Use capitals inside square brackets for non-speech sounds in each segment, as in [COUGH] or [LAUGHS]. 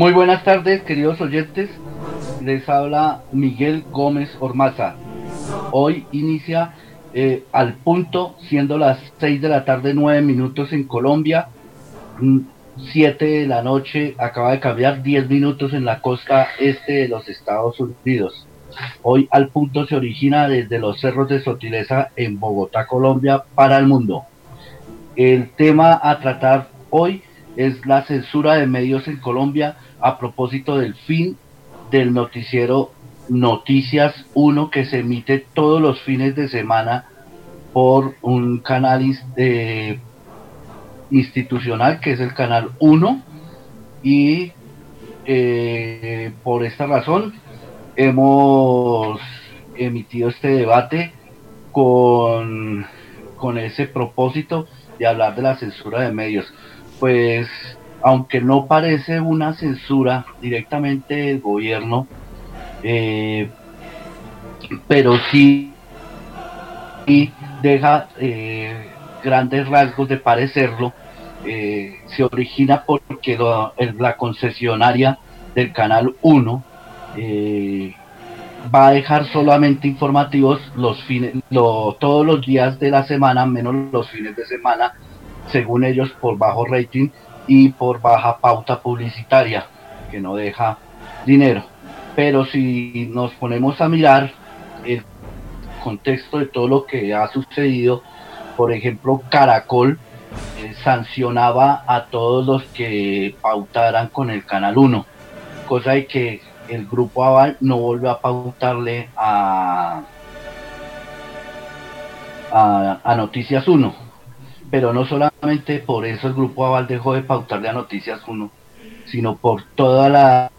Muy buenas tardes, queridos oyentes. Les habla Miguel Gómez Ormaza. Hoy inicia eh, al punto, siendo las 6 de la tarde, 9 minutos en Colombia, 7 de la noche, acaba de cambiar 10 minutos en la costa este de los Estados Unidos. Hoy al punto se origina desde los cerros de Sotileza en Bogotá, Colombia, para el mundo. El tema a tratar hoy es la censura de medios en Colombia a propósito del fin del noticiero Noticias 1 que se emite todos los fines de semana por un canal institucional que es el canal 1 y eh, por esta razón hemos emitido este debate con, con ese propósito de hablar de la censura de medios. Pues aunque no parece una censura directamente del gobierno, eh, pero sí y deja eh, grandes rasgos de parecerlo. Eh, se origina porque la concesionaria del canal 1 va a dejar solamente informativos los fines, todos los días de la semana, menos los fines de semana, según ellos por bajo rating y por baja pauta publicitaria, que no deja dinero. Pero si nos ponemos a mirar el contexto de todo lo que ha sucedido, por ejemplo, Caracol eh, sancionaba a todos los que pautaran con el Canal 1, cosa de que el grupo Aval no volvió a pautarle a, a, Noticias 1. Pero no solamente por eso el grupo Aval dejó de pautarle a Noticias 1, sino por todas la,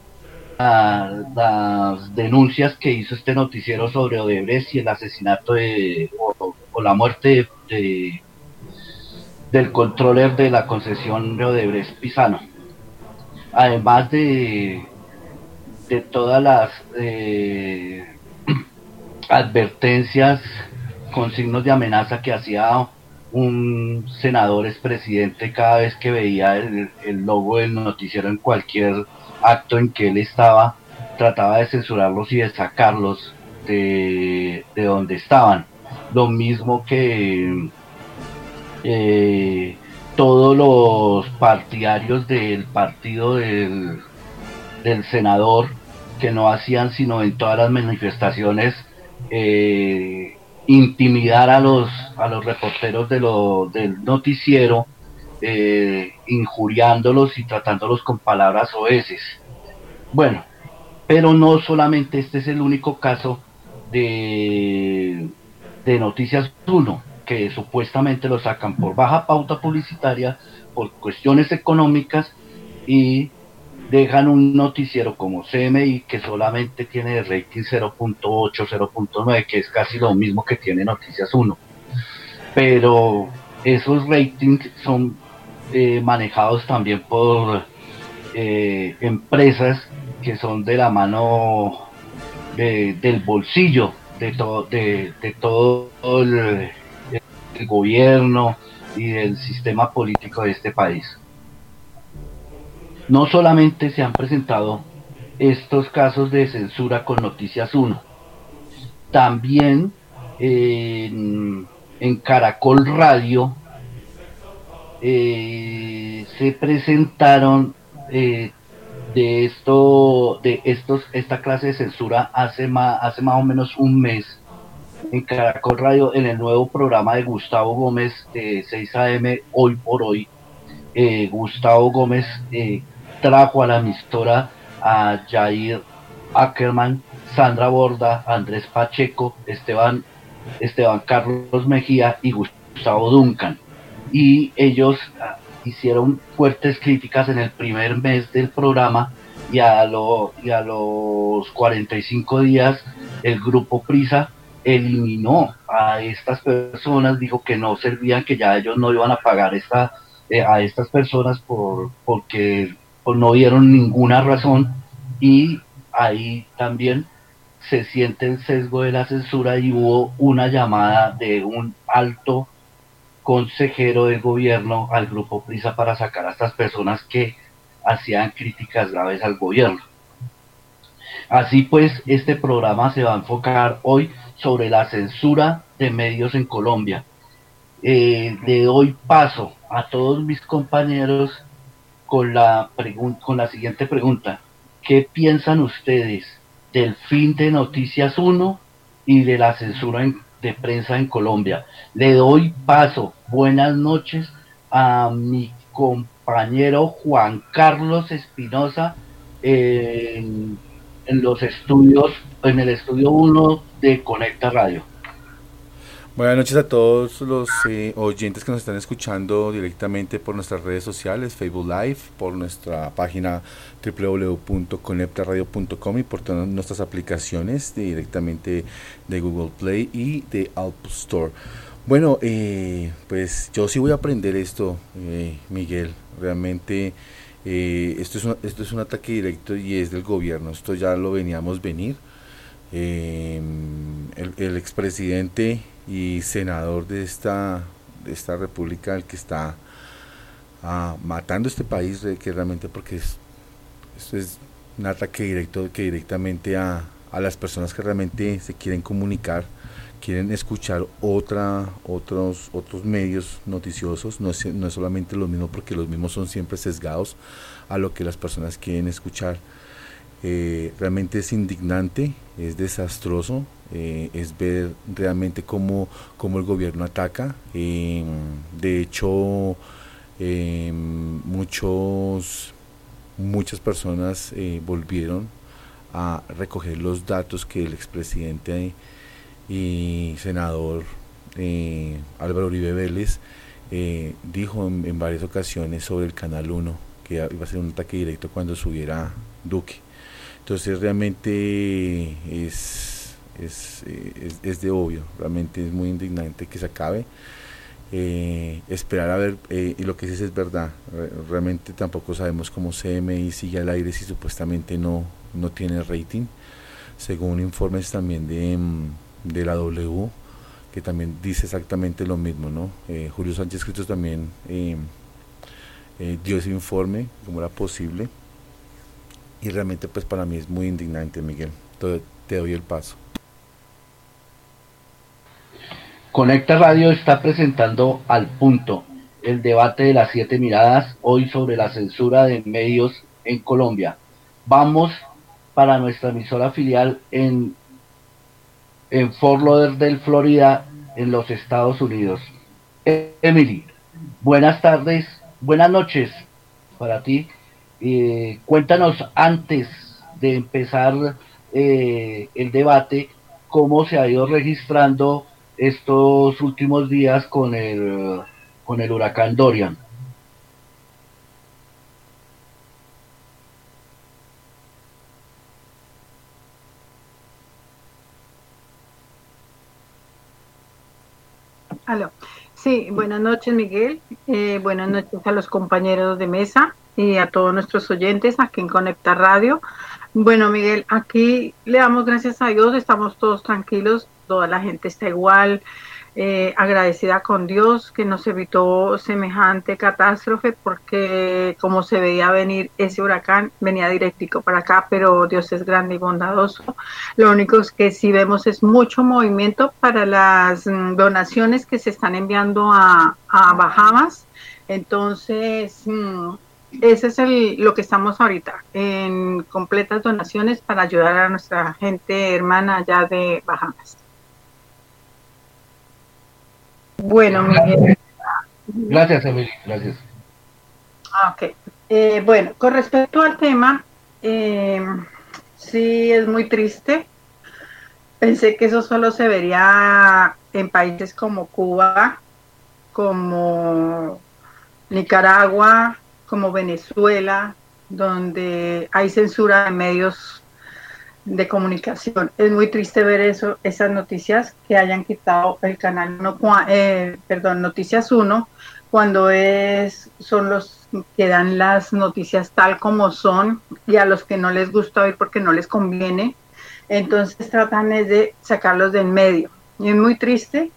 las denuncias que hizo este noticiero sobre Odebrecht y el asesinato de, o, la muerte de, del controller de la concesión de Odebrecht Pisano. Además de de todas las eh, [CLEARS THROAT] advertencias con signos de amenaza que hacía un senador expresidente cada vez que veía el, logo del noticiero en cualquier acto en que él estaba, trataba de censurarlos y de sacarlos de, donde estaban. Lo mismo que eh, todos los partidarios del partido del, del senador que no hacían sino en todas las manifestaciones eh, intimidar a los a los reporteros de lo, del noticiero eh, injuriándolos y tratándolos con palabras oeces. Bueno pero no solamente este es el único caso de de Noticias 1 que supuestamente lo sacan por baja pauta publicitaria por cuestiones económicas y dejan un noticiero como CMI que solamente tiene rating 0.8, 0.9, que es casi lo mismo que tiene Noticias 1. Pero esos ratings son eh, manejados también por eh, empresas que son de la mano del bolsillo de, todo de, todo el gobierno y del sistema político de este país no solamente se han presentado estos casos de censura con Noticias 1, también en, Caracol Radio eh, se presentaron eh, de esto de estos esta clase de censura hace más hace más o menos un mes en Caracol Radio en el nuevo programa de Gustavo Gómez de 6 AM hoy por hoy eh, Gustavo Gómez trajo a la emisora a Jair Ackerman, Sandra Borda, Andrés Pacheco, Esteban, Esteban Carlos Mejía y Gustavo Duncan. Y ellos ah, hicieron fuertes críticas en el primer mes del programa y a, lo, y a los 45 días el grupo Prisa eliminó a estas personas, dijo que no servían, que ya ellos no iban a pagar esta, eh, a estas personas por, porque pues no dieron ninguna razón y ahí también se siente el sesgo de la censura y hubo una llamada de un alto consejero del gobierno al grupo Prisa para sacar a estas personas que hacían críticas graves al gobierno. Así pues, este programa se va a enfocar hoy sobre la censura de medios en Colombia. Eh, le doy paso a todos mis compañeros con la, con la siguiente pregunta. ¿Qué piensan ustedes del fin de Noticias 1 y de la censura de prensa en Colombia? Le doy paso. Buenas noches a mi compañero Juan Carlos Espinosa en, en los estudios, en el estudio 1 de Conecta Radio. Buenas noches a todos los eh, oyentes que nos están escuchando directamente por nuestras redes sociales, Facebook Live, por nuestra página www.conectaradio.com y por todas nuestras aplicaciones directamente de Google Play y de App Store. Bueno, eh, pues yo sí voy a aprender esto, eh, Miguel. Realmente esto, es un, esto es un ataque directo y es del gobierno. Esto ya lo veníamos venir. El, el expresidente y senador de esta, de esta república el que está ah, matando este país que realmente porque es, esto es un ataque directo que directamente a, a las personas que realmente se quieren comunicar quieren escuchar otra otros otros medios noticiosos. No es, no es solamente lo mismo porque los mismos son siempre sesgados a lo que las personas quieren escuchar. Eh, realmente es indignante es desastroso eh, es ver realmente cómo, cómo el gobierno ataca. Em, de hecho, em, muchos, muchas personas eh, volvieron a recoger los datos que el expresidente y senador eh, Álvaro Uribe Vélez dijo en, en, varias ocasiones sobre el Canal 1, que iba a ser un ataque directo cuando subiera Duque. Entonces realmente es eh, es, es, de obvio, realmente es muy indignante que se acabe. Eh, esperar a ver, eh, y lo que dices es verdad, realmente tampoco sabemos cómo CMI sigue al aire si supuestamente no, no tiene rating, según informes también de, mm, de la W, que también dice exactamente lo mismo, ¿no? Julio Sánchez Cristo también dio ese informe, como era posible, y realmente pues para mí es muy indignante, Miguel, te doy el paso. Conecta Radio está presentando al punto el debate de las siete miradas hoy sobre la censura de medios en Colombia. Vamos para nuestra emisora filial en, en Fort Lauderdale, Florida, en los Estados Unidos. Emily, buenas tardes, buenas noches para ti. Eh, cuéntanos antes de empezar eh, el debate cómo se ha ido registrando estos últimos días con el, con el huracán Dorian. Aló. Sí, buenas noches Miguel, eh, buenas noches a los compañeros de mesa y a todos nuestros oyentes aquí en Conecta Radio. Bueno Miguel, aquí le damos gracias a Dios, estamos todos tranquilos toda la gente está igual, eh, agradecida con Dios que nos evitó semejante catástrofe porque como se veía venir ese huracán venía directico para acá, pero Dios es grande y bondadoso. Lo único que sí vemos es mucho movimiento para las mm, donaciones que se están enviando a, a Bahamas. Entonces, mm, ese es el, lo que estamos ahorita, en completas donaciones para ayudar a nuestra gente hermana allá de Bahamas. Bueno, Miguel. Gracias, Emily. Gracias. Ah, ok. Eh, bueno, con respecto al tema, eh, sí es muy triste. Pensé que eso solo se vería en países como Cuba, como Nicaragua, como Venezuela, donde hay censura de medios de comunicación. Es muy triste ver eso, esas noticias que hayan quitado el canal 1, eh, perdón, Noticias 1, cuando es, son los que dan las noticias tal como son y a los que no les gusta oír porque no les conviene. Entonces tratan de sacarlos del medio. Y es muy triste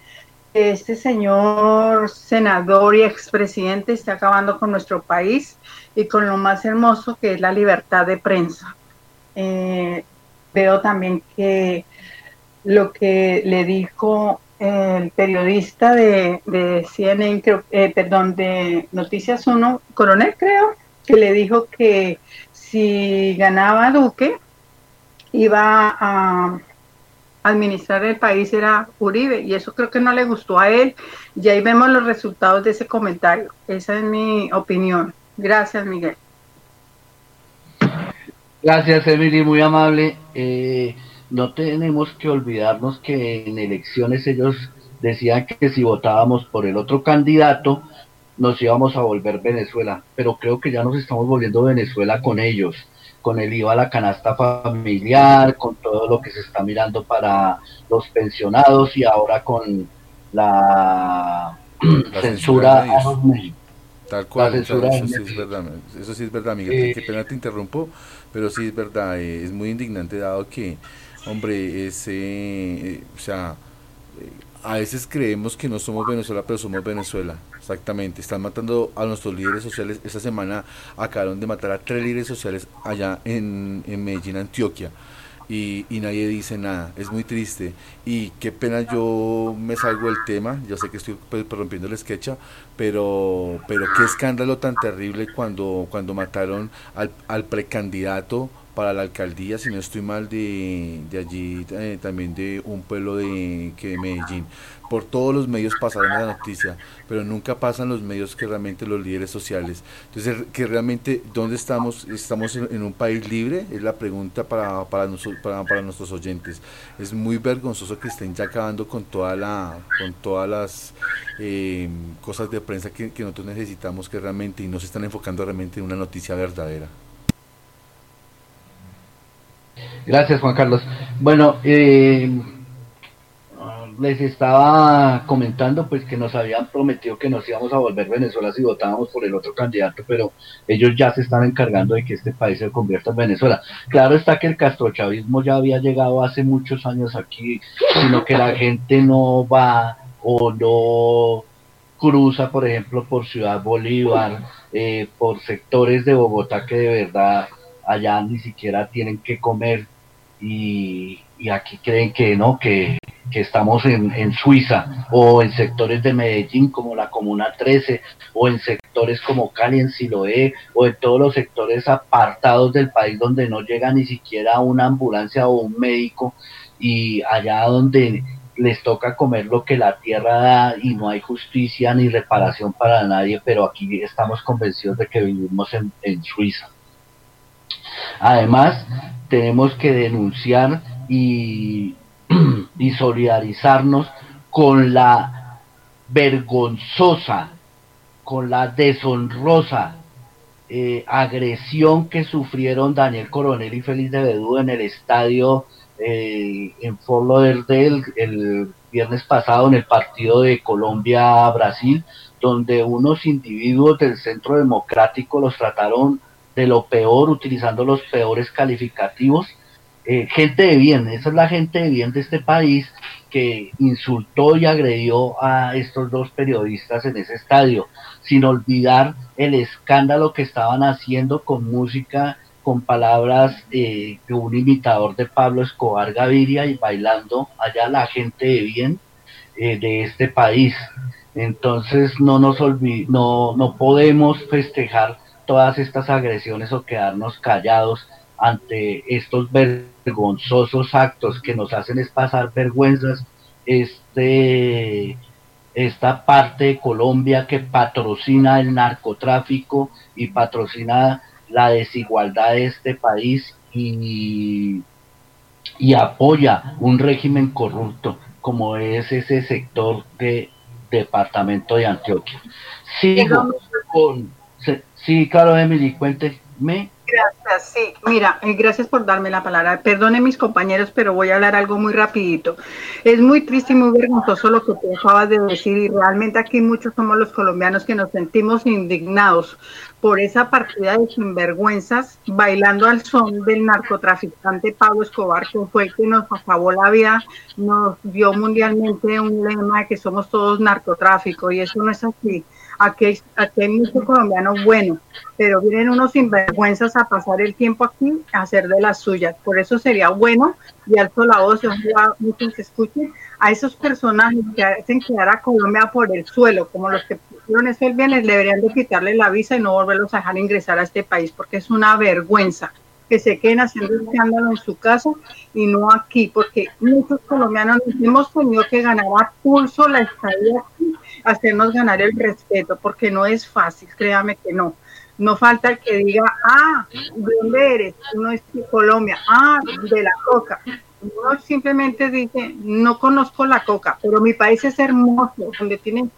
este señor senador y expresidente esté acabando con nuestro país y con lo más hermoso que es la libertad de prensa. Eh, veo también que lo que le dijo el periodista de, de CNN, eh, perdón, de Noticias 1, Coronel creo, que le dijo que si ganaba Duque, iba a administrar el país era Uribe y eso creo que no le gustó a él y ahí vemos los resultados de ese comentario. Esa es mi opinión. Gracias, Miguel. Gracias, Emily, muy amable. Eh, no tenemos que olvidarnos que en elecciones ellos decían que si votábamos por el otro candidato nos íbamos a volver Venezuela, pero creo que ya nos estamos volviendo Venezuela con ellos con el IVA a la canasta familiar, con todo lo que se está mirando para los pensionados y ahora con la, [CLEARS THROAT] censura, a los medios. Tal cual, eso, sí es verdad, eso sí es verdad, Miguel, eh, qué pena te interrumpo, pero sí es verdad, eh, es muy indignante dado que, hombre, ese, eh, o sea, a veces creemos que no somos Venezuela, pero somos Venezuela. Exactamente. Están matando a nuestros líderes sociales. Esta semana acabaron de matar a tres líderes sociales allá en, en Medellín, Antioquia. Y, y, nadie dice nada. Es muy triste. Y qué pena yo me salgo del tema. Yo sé que estoy pues, rompiendo el sketch, pero, pero qué escándalo tan terrible cuando, cuando mataron al, al precandidato para la alcaldía, si no estoy mal, de, de allí, eh, también de un pueblo de, que de Medellín. Por todos los medios pasaron la noticia, pero nunca pasan los medios que realmente los líderes sociales. Entonces, que realmente, ¿dónde estamos? ¿Estamos en, un país libre? Es la pregunta para, para, para, para, nuestros oyentes. Es muy vergonzoso que estén ya acabando con, toda la, con todas las eh, cosas de prensa que, que nosotros necesitamos que realmente, y no se están enfocando realmente en una noticia verdadera. Gracias, Juan Carlos. Bueno, eh, les estaba comentando pues que nos habían prometido que nos íbamos a volver Venezuela si votábamos por el otro candidato, pero ellos ya se están encargando de que este país se convierta en Venezuela. Claro está que el castrochavismo ya había llegado hace muchos años aquí, sino que la gente no va o no cruza, por ejemplo, por Ciudad Bolívar, eh, por sectores de Bogotá que de verdad allá ni siquiera tienen que comer y, aquí creen que no, que, estamos en, en, Suiza o en sectores de Medellín como la Comuna 13 o en sectores como Cali en Siloé o en todos los sectores apartados del país donde no llega ni siquiera una ambulancia o un médico y allá donde les toca comer lo que la tierra da y no hay justicia ni reparación para nadie, pero aquí estamos convencidos de que vivimos en, en Suiza. Además, tenemos que denunciar [CLEARS THROAT] y, solidarizarnos con la vergonzosa, con la deshonrosa eh, agresión que sufrieron Daniel Coronel y Félix de Bedú en el estadio eh, en Fort Lauderdale el viernes pasado en el partido de Colombia-Brasil, donde unos individuos del Centro Democrático los trataron de lo peor, utilizando los peores calificativos. Eh, gente de bien, esa es la gente de bien de este país que insultó y agredió a estos dos periodistas en ese estadio, sin olvidar el escándalo que estaban haciendo con música, con palabras eh, de un imitador de Pablo Escobar Gaviria y bailando allá la gente de bien eh, de este país. Entonces no nos no, no podemos festejar todas estas agresiones o quedarnos callados ante estos vergonzosos actos que nos hacen es pasar vergüenzas este esta parte de Colombia que patrocina el narcotráfico y patrocina la desigualdad de este país y, y apoya un régimen corrupto como es ese sector de departamento de Antioquia. Sigo con Sí, claro, Emily, cuénteme Gracias, sí. Mira, eh, gracias por darme la palabra. Perdone mis compañeros, pero voy a hablar algo muy rapidito. Es muy triste y muy vergonzoso lo que tú acabas de decir y realmente aquí muchos somos los colombianos que nos sentimos indignados por esa partida de sinvergüenzas bailando al son del narcotraficante Pablo Escobar, que fue el que nos acabó la vida, nos dio mundialmente un lema de que somos todos narcotráfico y eso no es así Aquí hay, aquí hay muchos colombianos buenos, pero vienen unos sinvergüenzas a pasar el tiempo aquí a hacer de las suyas. Por eso sería bueno, y alto la voz, ojalá muchos escuchen, a esos personajes que hacen quedar a Colombia por el suelo, como los que pusieron ese bien, les deberían de quitarle la visa y no volverlos a dejar ingresar a este país, porque es una vergüenza que se queden haciendo escándalo en su casa y no aquí, porque muchos colombianos hemos tenido que ganar a pulso la estadía aquí hacernos ganar el respeto, porque no es fácil, créame que no. No falta el que diga, ah, ¿de dónde eres? Uno es de Colombia, ah, de la coca. Uno simplemente dice, no conozco la coca, pero mi país es hermoso, donde tienen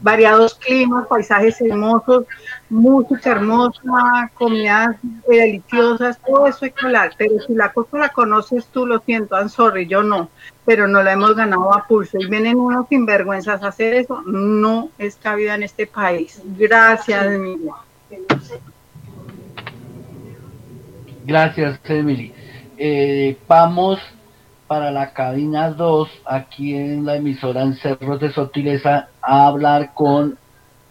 variados climas, paisajes hermosos, música hermosa, comidas deliciosas, todo eso hay que hablar. Pero si la coca la conoces tú, lo siento, I'm sorry, yo no pero no la hemos ganado a pulso. Y vienen unos sinvergüenzas a hacer eso, no es cabida en este país. Gracias, Emily. Gracias, Emily. Eh, vamos para la cabina 2, aquí en la emisora en Cerros de Sotileza, a hablar con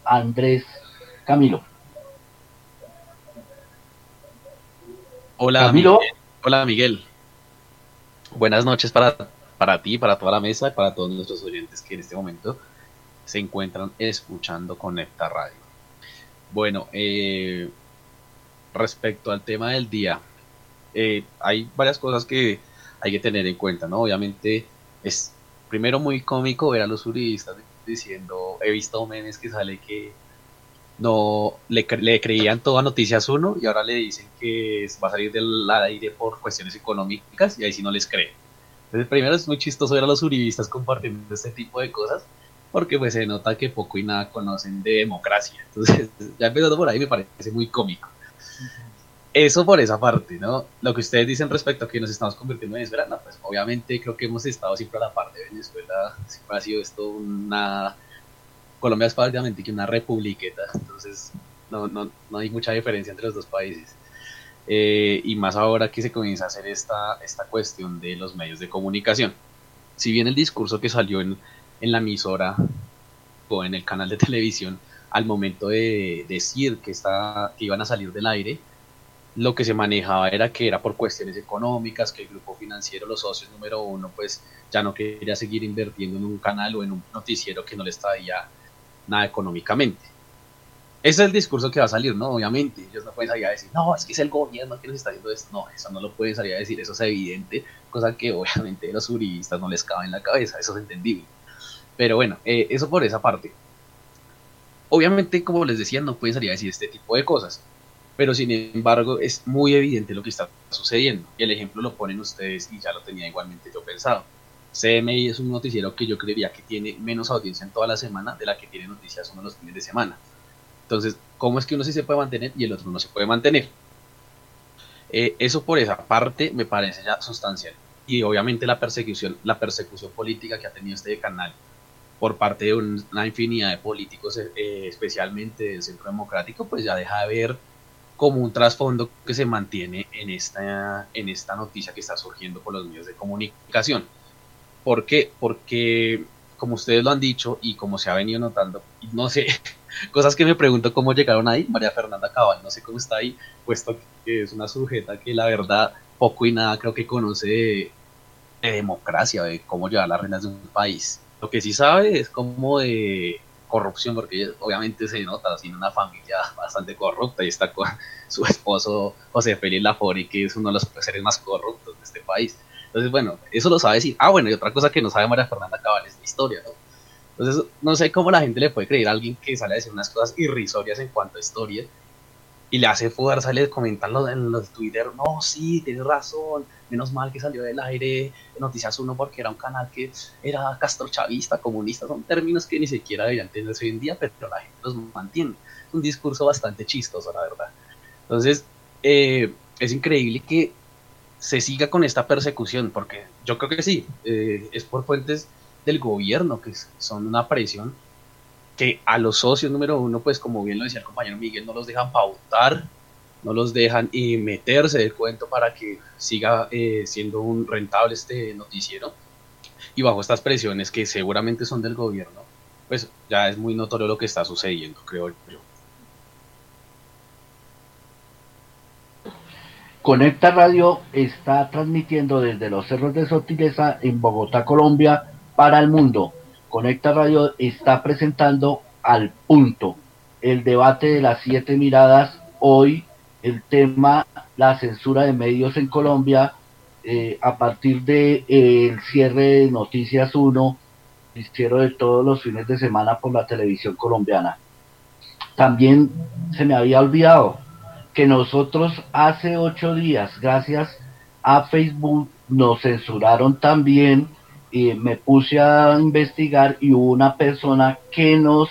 Andrés Camilo. Hola, Camilo. Hola, Miguel. Buenas noches para para ti, para toda la mesa y para todos nuestros oyentes que en este momento se encuentran escuchando Conecta Radio. Bueno, eh, respecto al tema del día, eh, hay varias cosas que hay que tener en cuenta, ¿no? Obviamente es primero muy cómico ver a los juristas diciendo, he visto memes que sale que no le, le creían todas Noticias uno y ahora le dicen que va a salir del aire por cuestiones económicas y ahí sí no les creen primero es muy chistoso ver a los uribistas compartiendo este tipo de cosas, porque pues se nota que poco y nada conocen de democracia. Entonces, [LAUGHS] ya empezando por ahí me parece muy cómico. Eso por esa parte, ¿no? Lo que ustedes dicen respecto a que nos estamos convirtiendo en Venezuela, pues obviamente creo que hemos estado siempre a la parte de Venezuela, siempre ha sido esto una... Colombia es prácticamente una republiqueta, entonces no, no, no hay mucha diferencia entre los dos países. Eh, y más ahora que se comienza a hacer esta, esta cuestión de los medios de comunicación. Si bien el discurso que salió en, en la emisora o en el canal de televisión al momento de decir que, está, que iban a salir del aire, lo que se manejaba era que era por cuestiones económicas, que el grupo financiero, los socios número uno, pues ya no quería seguir invirtiendo en un canal o en un noticiero que no le traía nada económicamente. Ese es el discurso que va a salir, ¿no? Obviamente, ellos no pueden salir a decir, no, es que es el gobierno que nos está haciendo esto. No, eso no lo pueden salir a decir, eso es evidente, cosa que obviamente a los juristas no les cabe en la cabeza, eso es entendible. Pero bueno, eh, eso por esa parte. Obviamente, como les decía, no pueden salir a decir este tipo de cosas, pero sin embargo es muy evidente lo que está sucediendo. El ejemplo lo ponen ustedes y ya lo tenía igualmente yo pensado. CMI es un noticiero que yo creería que tiene menos audiencia en toda la semana de la que tiene noticias uno los fines de semana entonces, ¿cómo es que uno sí se puede mantener y el otro no se puede mantener? Eh, eso por esa parte me parece ya sustancial. Y obviamente la persecución, la persecución política que ha tenido este canal por parte de una infinidad de políticos, eh, especialmente del Centro Democrático, pues ya deja de ver como un trasfondo que se mantiene en esta, en esta noticia que está surgiendo por los medios de comunicación. ¿Por qué? Porque, como ustedes lo han dicho y como se ha venido notando, no sé, [LAUGHS] Cosas que me pregunto cómo llegaron ahí. María Fernanda Cabal, no sé cómo está ahí, puesto que es una sujeta que la verdad poco y nada creo que conoce de, democracia, de cómo llevar las reinas de un país. Lo que sí sabe es como de corrupción, porque obviamente se nota, tiene una familia [LAUGHS] bastante corrupta y está con [LAUGHS] su esposo José Félix Lafori, que es uno de los seres más corruptos de este país. Entonces, bueno, eso lo sabe decir. Ah, bueno, y otra cosa que no sabe María Fernanda Cabal es la historia, ¿no? Entonces, no sé cómo la gente le puede creer a alguien que sale a decir unas cosas irrisorias en cuanto a historia y le hace fuerza, le comentan en los Twitter, no, sí, tienes razón, menos mal que salió del aire Noticias Uno porque era un canal que era castrochavista, comunista, son términos que ni siquiera deberían tenerse hoy en día, pero la gente los mantiene. Es un discurso bastante chistoso, la verdad. Entonces, eh, es increíble que se siga con esta persecución, porque yo creo que sí, eh, es por fuentes del gobierno que son una presión que a los socios número uno, pues como bien lo decía el compañero Miguel, no los dejan pautar, no los dejan y meterse del cuento para que siga eh, siendo un rentable este noticiero. Y bajo estas presiones que seguramente son del gobierno, pues ya es muy notorio lo que está sucediendo, creo yo. Conecta Radio está transmitiendo desde los cerros de Sotileza en Bogotá, Colombia, para el mundo. Conecta Radio está presentando al punto el debate de las siete miradas. Hoy el tema la censura de medios en Colombia eh, a partir de eh, el cierre de Noticias 1, hicieron de todos los fines de semana por la televisión colombiana. También se me había olvidado que nosotros hace ocho días, gracias a Facebook, nos censuraron también y me puse a investigar y hubo una persona que nos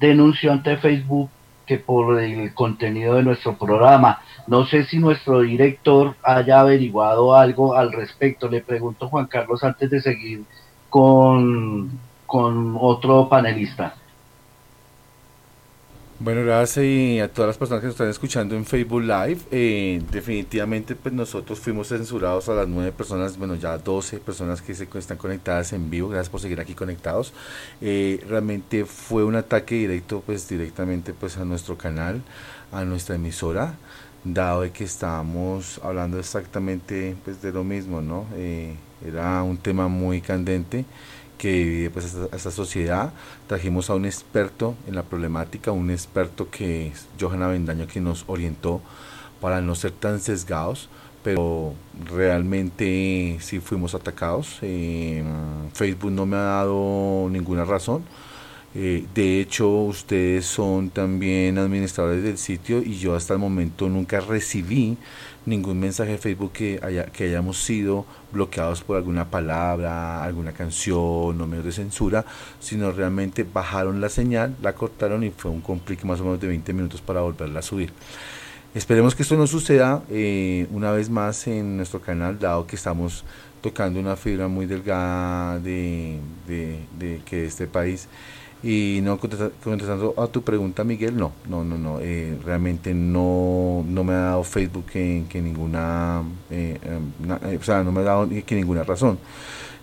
denunció ante Facebook que por el contenido de nuestro programa. No sé si nuestro director haya averiguado algo al respecto. Le pregunto Juan Carlos antes de seguir con, con otro panelista. Bueno, gracias y a todas las personas que nos están escuchando en Facebook Live. Eh, definitivamente, pues nosotros fuimos censurados a las nueve personas, bueno, ya 12 personas que se están conectadas en vivo. Gracias por seguir aquí conectados. Eh, realmente fue un ataque directo, pues directamente, pues a nuestro canal, a nuestra emisora, dado de que estábamos hablando exactamente, pues de lo mismo, ¿no? Eh, era un tema muy candente que divide pues, a esta, sociedad. Trajimos a un experto en la problemática, un experto que es Johanna Bendaño, que nos orientó para no ser tan sesgados, pero realmente sí fuimos atacados. Eh, Facebook no me ha dado ninguna razón. Eh, de hecho, ustedes son también administradores del sitio y yo hasta el momento nunca recibí ningún mensaje de Facebook que, haya, que hayamos sido bloqueados por alguna palabra, alguna canción o medios de censura, sino realmente bajaron la señal, la cortaron y fue un complique más o menos de 20 minutos para volverla a subir. Esperemos que esto no suceda eh, una vez más en nuestro canal, dado que estamos tocando una fibra muy delgada de, de, de que este país y no contestando a tu pregunta, Miguel, no, no, no, no, eh, realmente no, no me ha dado Facebook que, ninguna, eh, em, eh, o sea, no me ha dado que ninguna razón.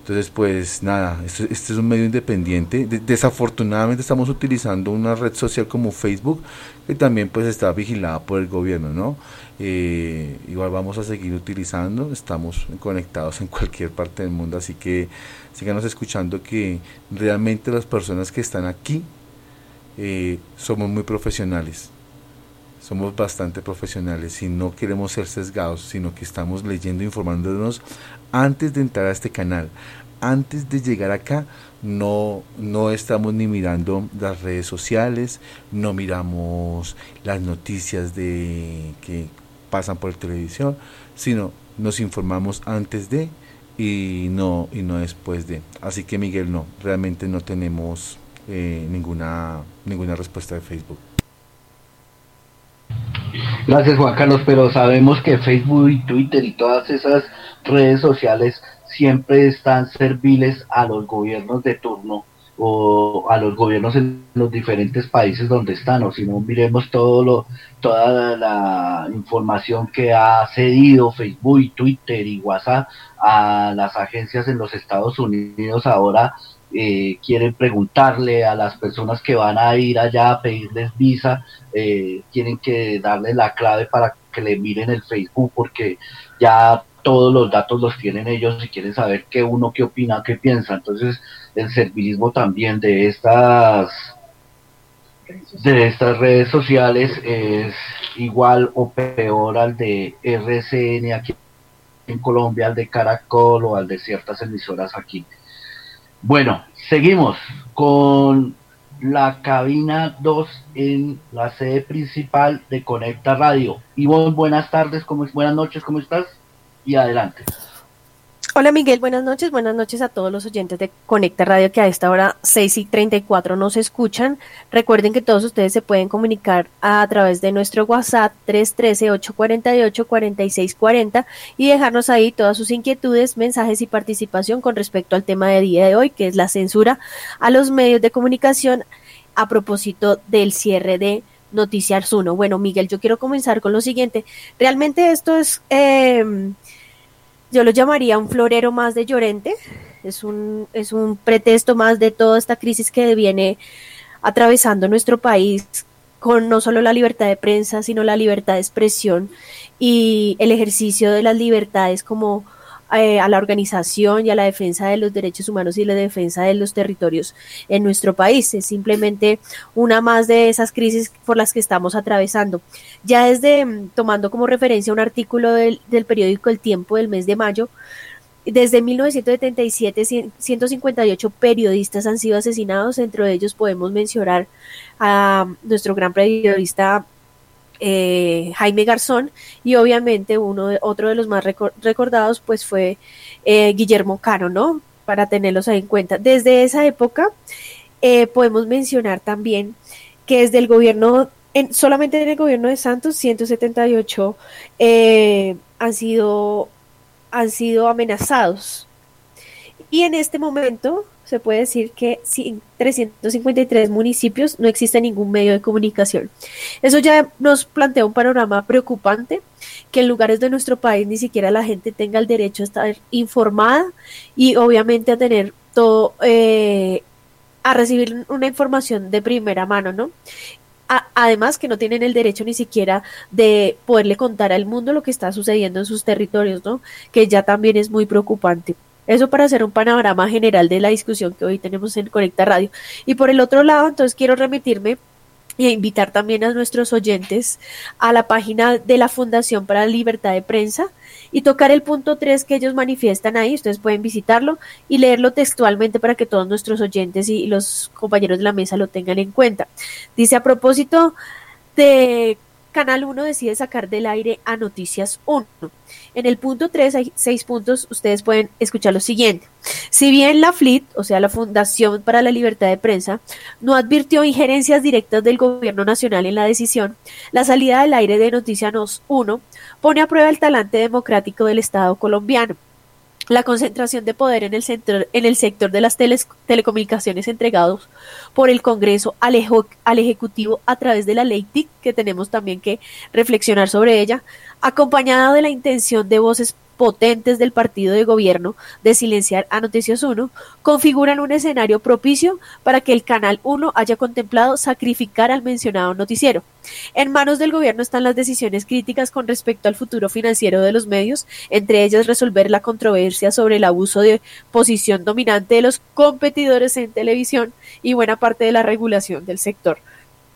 Entonces, pues nada, este, este es un medio independiente. desafortunadamente estamos utilizando una red social como Facebook, que también pues está vigilada por el gobierno, ¿no? Eh, igual vamos a seguir utilizando, estamos conectados en cualquier parte del mundo, así que síganos escuchando que realmente las personas que están aquí eh, somos muy profesionales somos bastante profesionales y no queremos ser sesgados, sino que estamos leyendo, informándonos antes de entrar a este canal. Antes de llegar acá, no, no estamos ni mirando las redes sociales, no miramos las noticias de que pasan por televisión, sino nos informamos antes de y no, y no después de. Así que Miguel, no, realmente no tenemos eh, ninguna, ninguna respuesta de Facebook. Gracias Juan Carlos, pero sabemos que Facebook y Twitter y todas esas redes sociales siempre están serviles a los gobiernos de turno o a los gobiernos en los diferentes países donde están, o si no miremos todo lo, toda la información que ha cedido Facebook, Twitter y WhatsApp a las agencias en los Estados Unidos ahora eh, quieren preguntarle a las personas que van a ir allá a pedirles visa, eh, tienen que darle la clave para que le miren el Facebook porque ya todos los datos los tienen ellos y quieren saber qué uno, qué opina, qué piensa. Entonces, el servilismo también de estas de estas redes sociales es igual o peor al de RCN aquí en Colombia, al de Caracol o al de ciertas emisoras aquí. Bueno, seguimos con la cabina 2 en la sede principal de Conecta Radio. Ivonne, buenas tardes, ¿cómo, buenas noches, ¿cómo estás? Y adelante. Hola Miguel, buenas noches. Buenas noches a todos los oyentes de Conecta Radio que a esta hora 6 y 34 nos escuchan. Recuerden que todos ustedes se pueden comunicar a través de nuestro WhatsApp 313-848-4640 y dejarnos ahí todas sus inquietudes, mensajes y participación con respecto al tema de día de hoy, que es la censura a los medios de comunicación a propósito del cierre de Noticias 1. Bueno, Miguel, yo quiero comenzar con lo siguiente. Realmente esto es... Eh, yo lo llamaría un florero más de Llorente, es un, es un pretexto más de toda esta crisis que viene atravesando nuestro país con no solo la libertad de prensa, sino la libertad de expresión y el ejercicio de las libertades como eh, a la organización y a la defensa de los derechos humanos y la defensa de los territorios en nuestro país. Es simplemente una más de esas crisis por las que estamos atravesando. Ya desde, mm, tomando como referencia un artículo del, del periódico El Tiempo del mes de mayo, desde 1977, 158 periodistas han sido asesinados, entre ellos podemos mencionar a nuestro gran periodista eh, Jaime Garzón y obviamente uno de, otro de los más recordados pues fue eh, Guillermo Caro, ¿no? Para tenerlos ahí en cuenta. Desde esa época eh, podemos mencionar también que desde el gobierno, en, solamente en el gobierno de Santos, 178 han sido han sido amenazados. Y en este momento se puede decir que en 353 municipios no existe ningún medio de comunicación. Eso ya nos plantea un panorama preocupante, que en lugares de nuestro país ni siquiera la gente tenga el derecho a estar informada y obviamente a tener todo, eh, a recibir una información de primera mano, ¿no? además que no tienen el derecho ni siquiera de poderle contar al mundo lo que está sucediendo en sus territorios, ¿no? Que ya también es muy preocupante. Eso para hacer un panorama general de la discusión que hoy tenemos en Conecta Radio. Y por el otro lado, entonces quiero remitirme y invitar también a nuestros oyentes a la página de la Fundación para la Libertad de Prensa y tocar el punto 3 que ellos manifiestan ahí. Ustedes pueden visitarlo y leerlo textualmente para que todos nuestros oyentes y los compañeros de la mesa lo tengan en cuenta. Dice a propósito de Canal 1 decide sacar del aire a Noticias 1. En el punto 3 hay seis puntos, ustedes pueden escuchar lo siguiente. Si bien la FLIT, o sea, la Fundación para la Libertad de Prensa, no advirtió injerencias directas del gobierno nacional en la decisión, la salida del aire de Noticias 1 pone a prueba el talante democrático del Estado colombiano la concentración de poder en el, sector, en el sector de las telecomunicaciones entregados por el Congreso al, al, Ejecutivo a través de la ley TIC, que tenemos también que reflexionar sobre ella, acompañada de la intención de voces potentes del partido de gobierno de silenciar a Noticias 1 configuran un escenario propicio para que el Canal 1 haya contemplado sacrificar al mencionado noticiero. En manos del gobierno están las decisiones críticas con respecto al futuro financiero de los medios, entre ellas resolver la controversia sobre el abuso de posición dominante de los competidores en televisión y buena parte de la regulación del sector.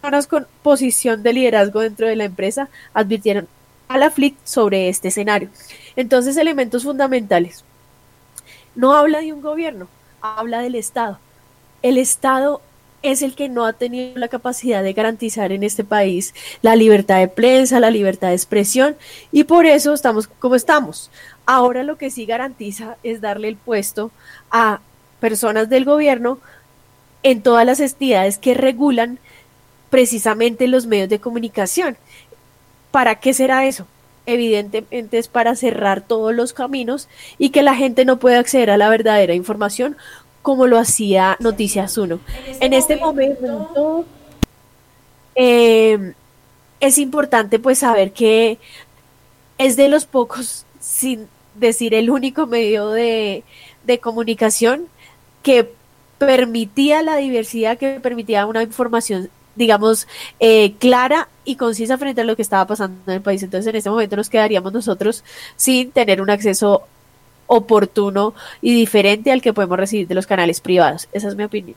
Personas con posición de liderazgo dentro de la empresa advirtieron a la FLIC sobre este escenario. Entonces, elementos fundamentales. No habla de un gobierno, habla del Estado. El Estado es el que no ha tenido la capacidad de garantizar en este país la libertad de prensa, la libertad de expresión, y por eso estamos como estamos. Ahora lo que sí garantiza es darle el puesto a personas del gobierno en todas las entidades que regulan precisamente los medios de comunicación. ¿Para qué será eso? Evidentemente es para cerrar todos los caminos y que la gente no pueda acceder a la verdadera información como lo hacía Noticias 1. En este, momento, em, es importante pues saber que es de los pocos, sin decir el único medio de, de comunicación que permitía la diversidad, que permitía una información digamos, eh, clara y concisa frente a lo que estaba pasando en el país. Entonces, en este momento nos quedaríamos nosotros sin tener un acceso oportuno y diferente al que podemos recibir de los canales privados. Esa es mi opinión.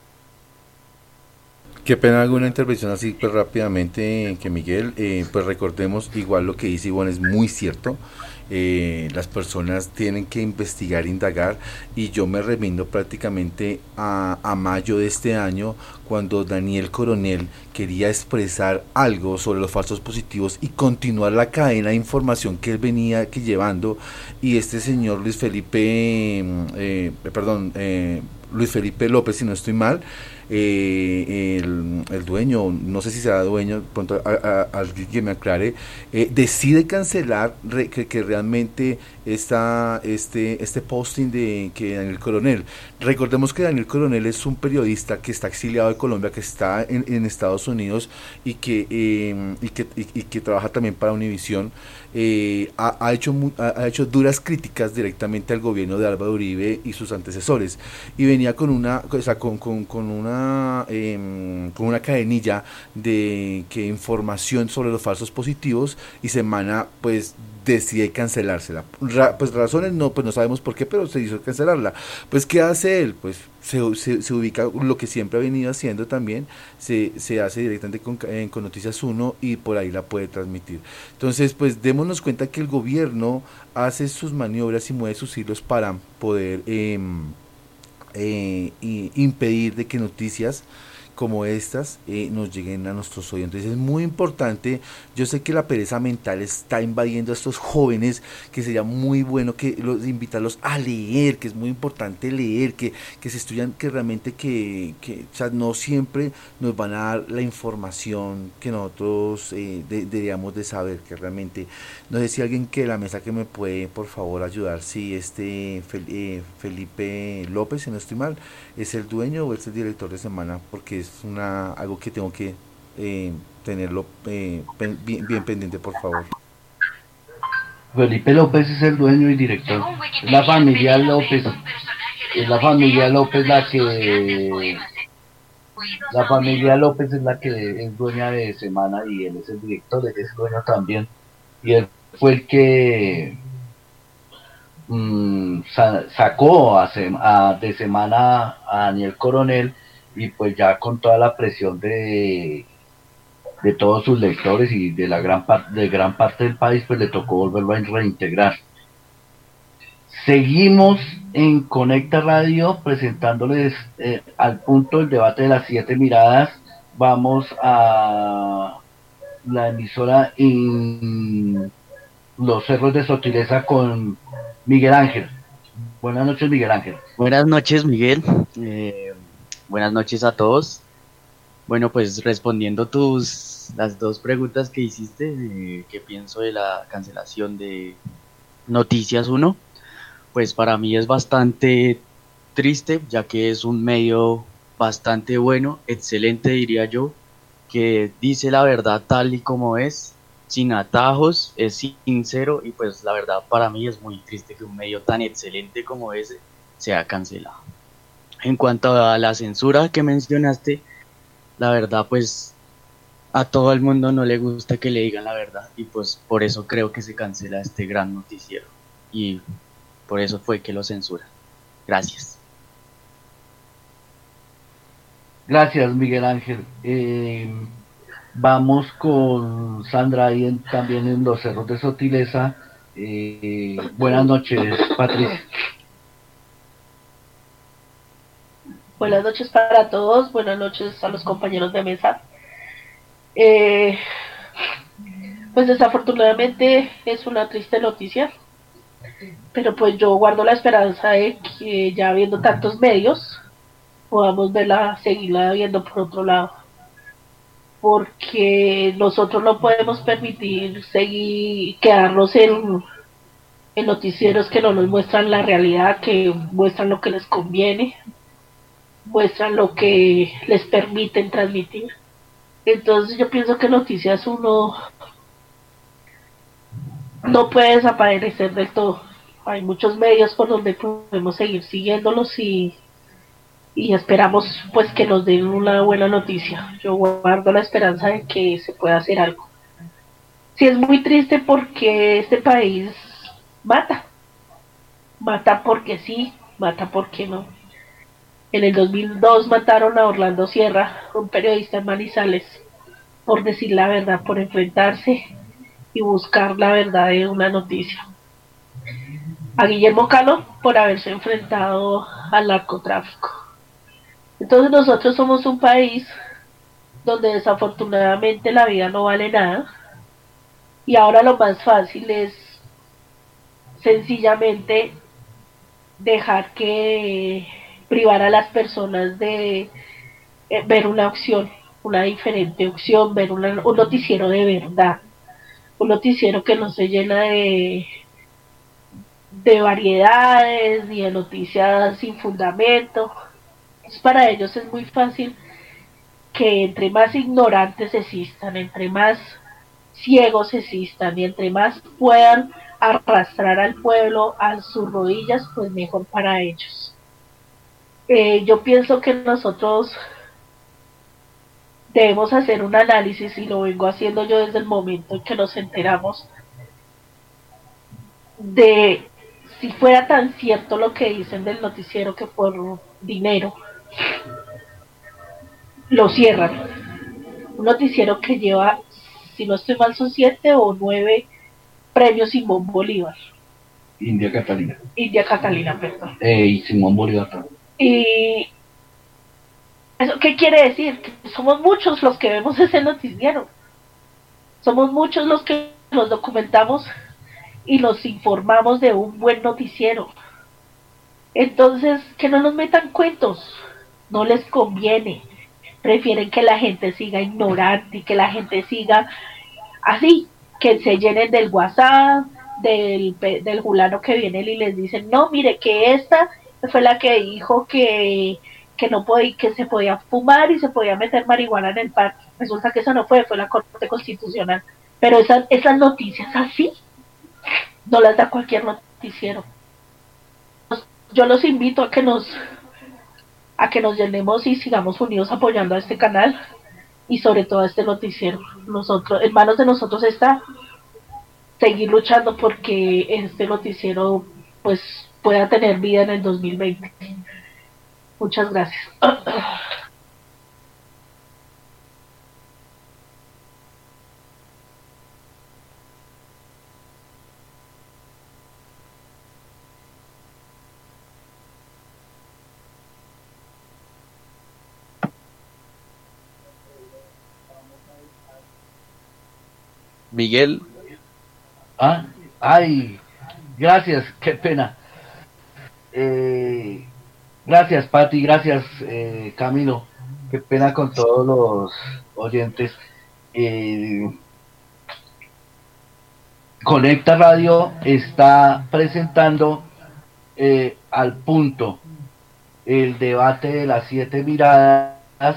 Qué pena alguna intervención así pues rápidamente que Miguel, eh, pues recordemos igual lo que dice Ivonne es muy cierto eh, las personas tienen que investigar, indagar y yo me remindo prácticamente a, a, mayo de este año cuando Daniel Coronel quería expresar algo sobre los falsos positivos y continuar la cadena de información que él venía que llevando y este señor Luis Felipe, mm, eh, perdón, eh, Luis Felipe López, si no estoy mal, eh, el, dueño, no sé si será dueño, pronto alguien que me aclare, eh, decide cancelar que, realmente está este, este posting de que Daniel Coronel. Recordemos que Daniel Coronel es un periodista que está exiliado de Colombia, que está en, Estados Unidos y que, eh, y que, y, que trabaja también para Univisión. Eh, ha, hecho, ha, hecho duras críticas directamente al gobierno de Álvaro Uribe y sus antecesores. Y venía con una, o sea, con, con, con, una, eh, con una cadenilla de que información sobre los falsos positivos y semana pues decide cancelársela. pues razones no, pues no sabemos por qué, pero se hizo cancelarla. Pues ¿qué hace él? Pues se, se, ubica lo que siempre ha venido haciendo también, se, se hace directamente con, con, Noticias 1 y por ahí la puede transmitir. Entonces, pues démonos cuenta que el gobierno hace sus maniobras y mueve sus hilos para poder em, eh, impedir de que noticias como estas eh, nos lleguen a nuestros oyentes. Es muy importante, yo sé que la pereza mental está invadiendo a estos jóvenes, que sería muy bueno que los invitarlos a leer, que es muy importante leer, que, que se estudian, que realmente que, que o sea, no siempre nos van a dar la información que nosotros eh, deberíamos de saber, que realmente, no sé si alguien que de la mesa que me puede por favor ayudar, si este eh, Felipe López, si no estoy mal, es el dueño o es el director de semana, porque es una algo que tengo que eh, tenerlo eh, bien, bien, pendiente, por favor. Felipe López es el dueño y director. La familia López, es la familia López la que la familia López es la que es dueña de Semana y él es el director, él es dueño también. Y él fue el que mm, sacó a, de Semana a Daniel Coronel y pues ya con toda la presión de, de todos sus lectores y de la gran de gran parte del país pues le tocó volverlo a reintegrar. Seguimos en Conecta Radio presentándoles eh, al punto el debate de las siete miradas. Vamos a la emisora en los cerros de Sotileza con Miguel Ángel. Buenas noches Miguel Ángel. Buenas noches Miguel. Eh, Buenas noches a todos. Bueno, pues respondiendo tus las dos preguntas que hiciste, eh, ¿qué pienso de la cancelación de Noticias 1? Pues para mí es bastante triste, ya que es un medio bastante bueno, excelente diría yo, que dice la verdad tal y como es, sin atajos, es sincero y pues la verdad para mí es muy triste que un medio tan excelente como ese sea cancelado. En cuanto a la censura que mencionaste, la verdad pues a todo el mundo no le gusta que le digan la verdad y pues por eso creo que se cancela este gran noticiero y por eso fue que lo censura. Gracias. Gracias Miguel Ángel. Eh, vamos con Sandra ahí también en los cerros de Sotileza. Eh, buenas noches, Patricia. Buenas noches para todos, buenas noches a los compañeros de mesa. Eh, pues desafortunadamente es una triste noticia, pero pues yo guardo la esperanza de que ya viendo tantos medios podamos verla, seguirla viendo por otro lado. Porque nosotros no podemos permitir seguir, quedarnos en, en noticieros que no nos muestran la realidad, que muestran lo que les conviene, muestran lo que les permiten transmitir. Entonces yo pienso que Noticias uno no puede desaparecer del todo. Hay muchos medios por donde podemos seguir siguiéndolos y, y esperamos pues que nos den una buena noticia. Yo guardo la esperanza de que se pueda hacer algo. Sí es muy triste porque este país mata. Mata porque sí, mata porque no en el 2002 mataron a Orlando Sierra, un periodista en Manizales, por decir la verdad, por enfrentarse y buscar la verdad de una noticia. a Guillermo Cano por haberse enfrentado al narcotráfico. Entonces nosotros somos un país donde desafortunadamente la vida no vale nada y ahora lo más fácil es sencillamente dejar que privar a las personas de eh, ver una opción, una diferente opción, ver un noticiero de verdad, un noticiero que no se llena de, de variedades ni de noticias sin fundamento. para ellos es muy fácil que entre más ignorantes existan, entre más ciegos existan y entre más puedan arrastrar al pueblo a sus rodillas, pues mejor para ellos. Eh, yo pienso que nosotros debemos hacer un análisis y lo vengo haciendo yo desde el momento en que nos enteramos de si fuera tan cierto lo que dicen del noticiero que por dinero lo cierran. Un noticiero que lleva, si no estoy mal, son siete o nueve premios Simón Bolívar. India Catalina. India Catalina, perdón. Eh, y Simón Bolívar Y ¿Eso qué quiere decir? Que somos muchos los que vemos ese noticiero. Somos muchos los que nos documentamos y nos informamos de un buen noticiero. Entonces, que no nos metan cuentos. No les conviene prefieren que la gente siga ignorante y que la gente siga así, que se llenen del WhatsApp, del, del que viene y les dicen, no, mire que esta fue la que dijo que, que no podía, que se podía fumar y se podía meter marihuana en el parque. Resulta que eso no fue, fue la Corte Constitucional. Pero esas, esas noticias así no las da cualquier noticiero. Yo los invito a que nos a que nos llenemos y sigamos unidos apoyando a este canal y sobre todo a este noticiero. Nosotros, en manos de nosotros está seguir luchando porque este noticiero pues pueda tener vida en el 2020. Muchas gracias. Miguel. Ah, ay, gracias, qué pena. Eh, gracias, Pati, gracias, eh, Camilo. Qué pena con todos los oyentes. Eh, Conecta Radio está presentando al punto el debate de las siete miradas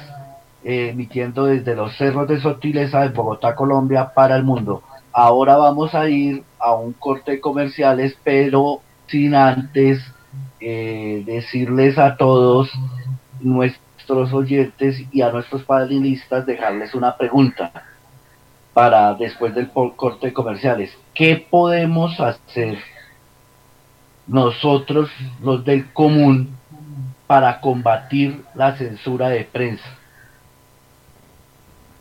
emitiendo desde los cerros de Sotileza de Bogotá, Colombia, para el mundo. Ahora vamos a ir a un corte comerciales, pero sin antes eh, decirles a todos nuestros oyentes y a nuestros panelistas dejarles una pregunta para después del corte de comerciales. ¿Qué podemos hacer nosotros, los del común, para combatir la censura de prensa?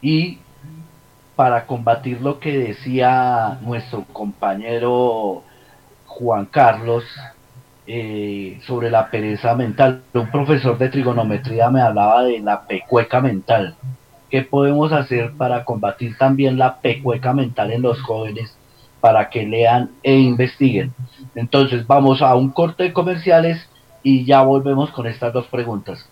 Y para combatir lo que decía nuestro compañero Juan Carlos eh, sobre la pereza mental, un profesor de trigonometría me hablaba de la pecueca mental. ¿Qué podemos hacer para combatir también la pecueca mental en los jóvenes para que lean e investiguen? Entonces vamos a un corte de comerciales y ya volvemos con estas dos preguntas.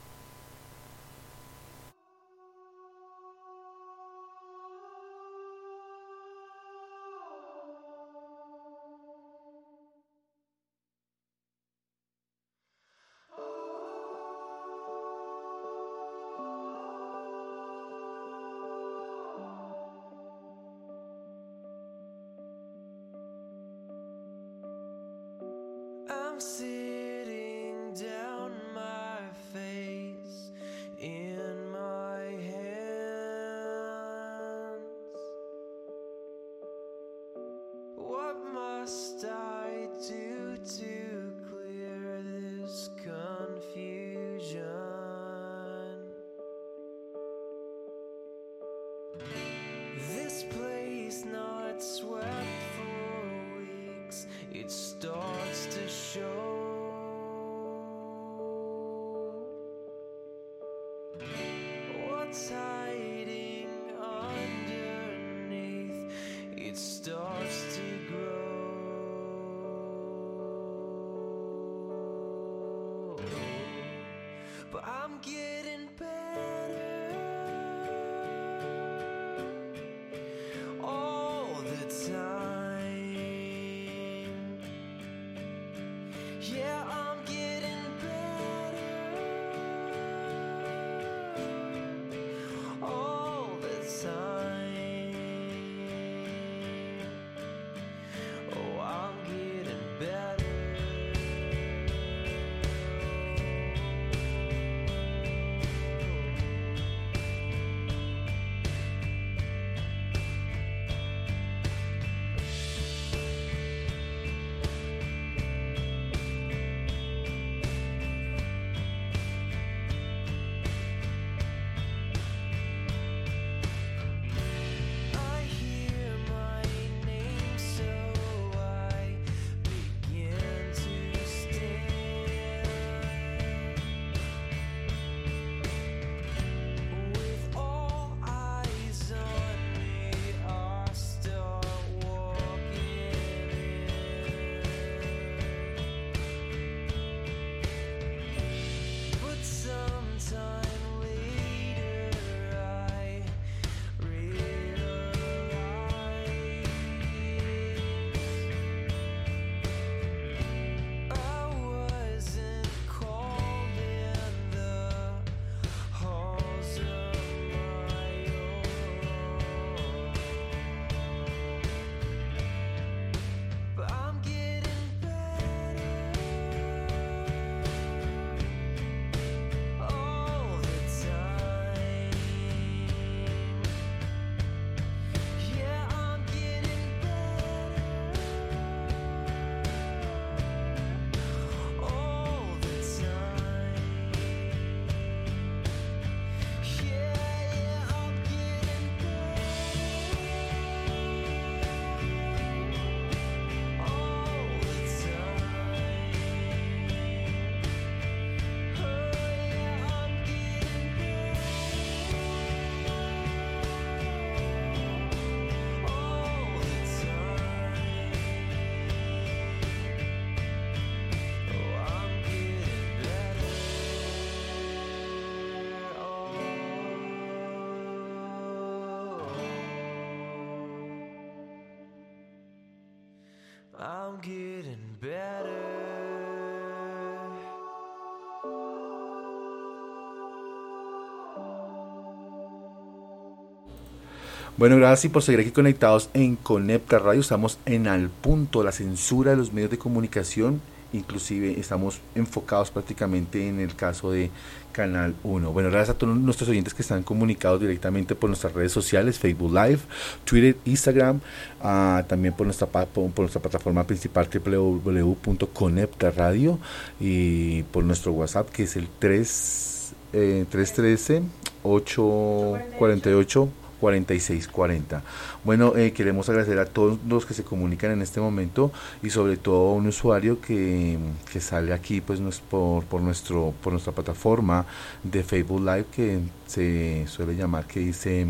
Bueno, gracias por seguir aquí conectados en Conecta Radio. Estamos en al punto, la censura de los medios de comunicación. Inclusive estamos enfocados prácticamente en el caso de Canal 1. Bueno, gracias a todos nuestros oyentes que están comunicados directamente por nuestras redes sociales, Facebook Live, Twitter, Instagram, ah, también por nuestra, por, nuestra plataforma principal www.conecta Radio y por nuestro WhatsApp que es el 3, 313 848 4640. Bueno, eh, queremos agradecer a todos los que se comunican en este momento y sobre todo a un usuario que, que sale aquí pues por, por, nuestro, por nuestra plataforma de Facebook Live que se suele llamar que dice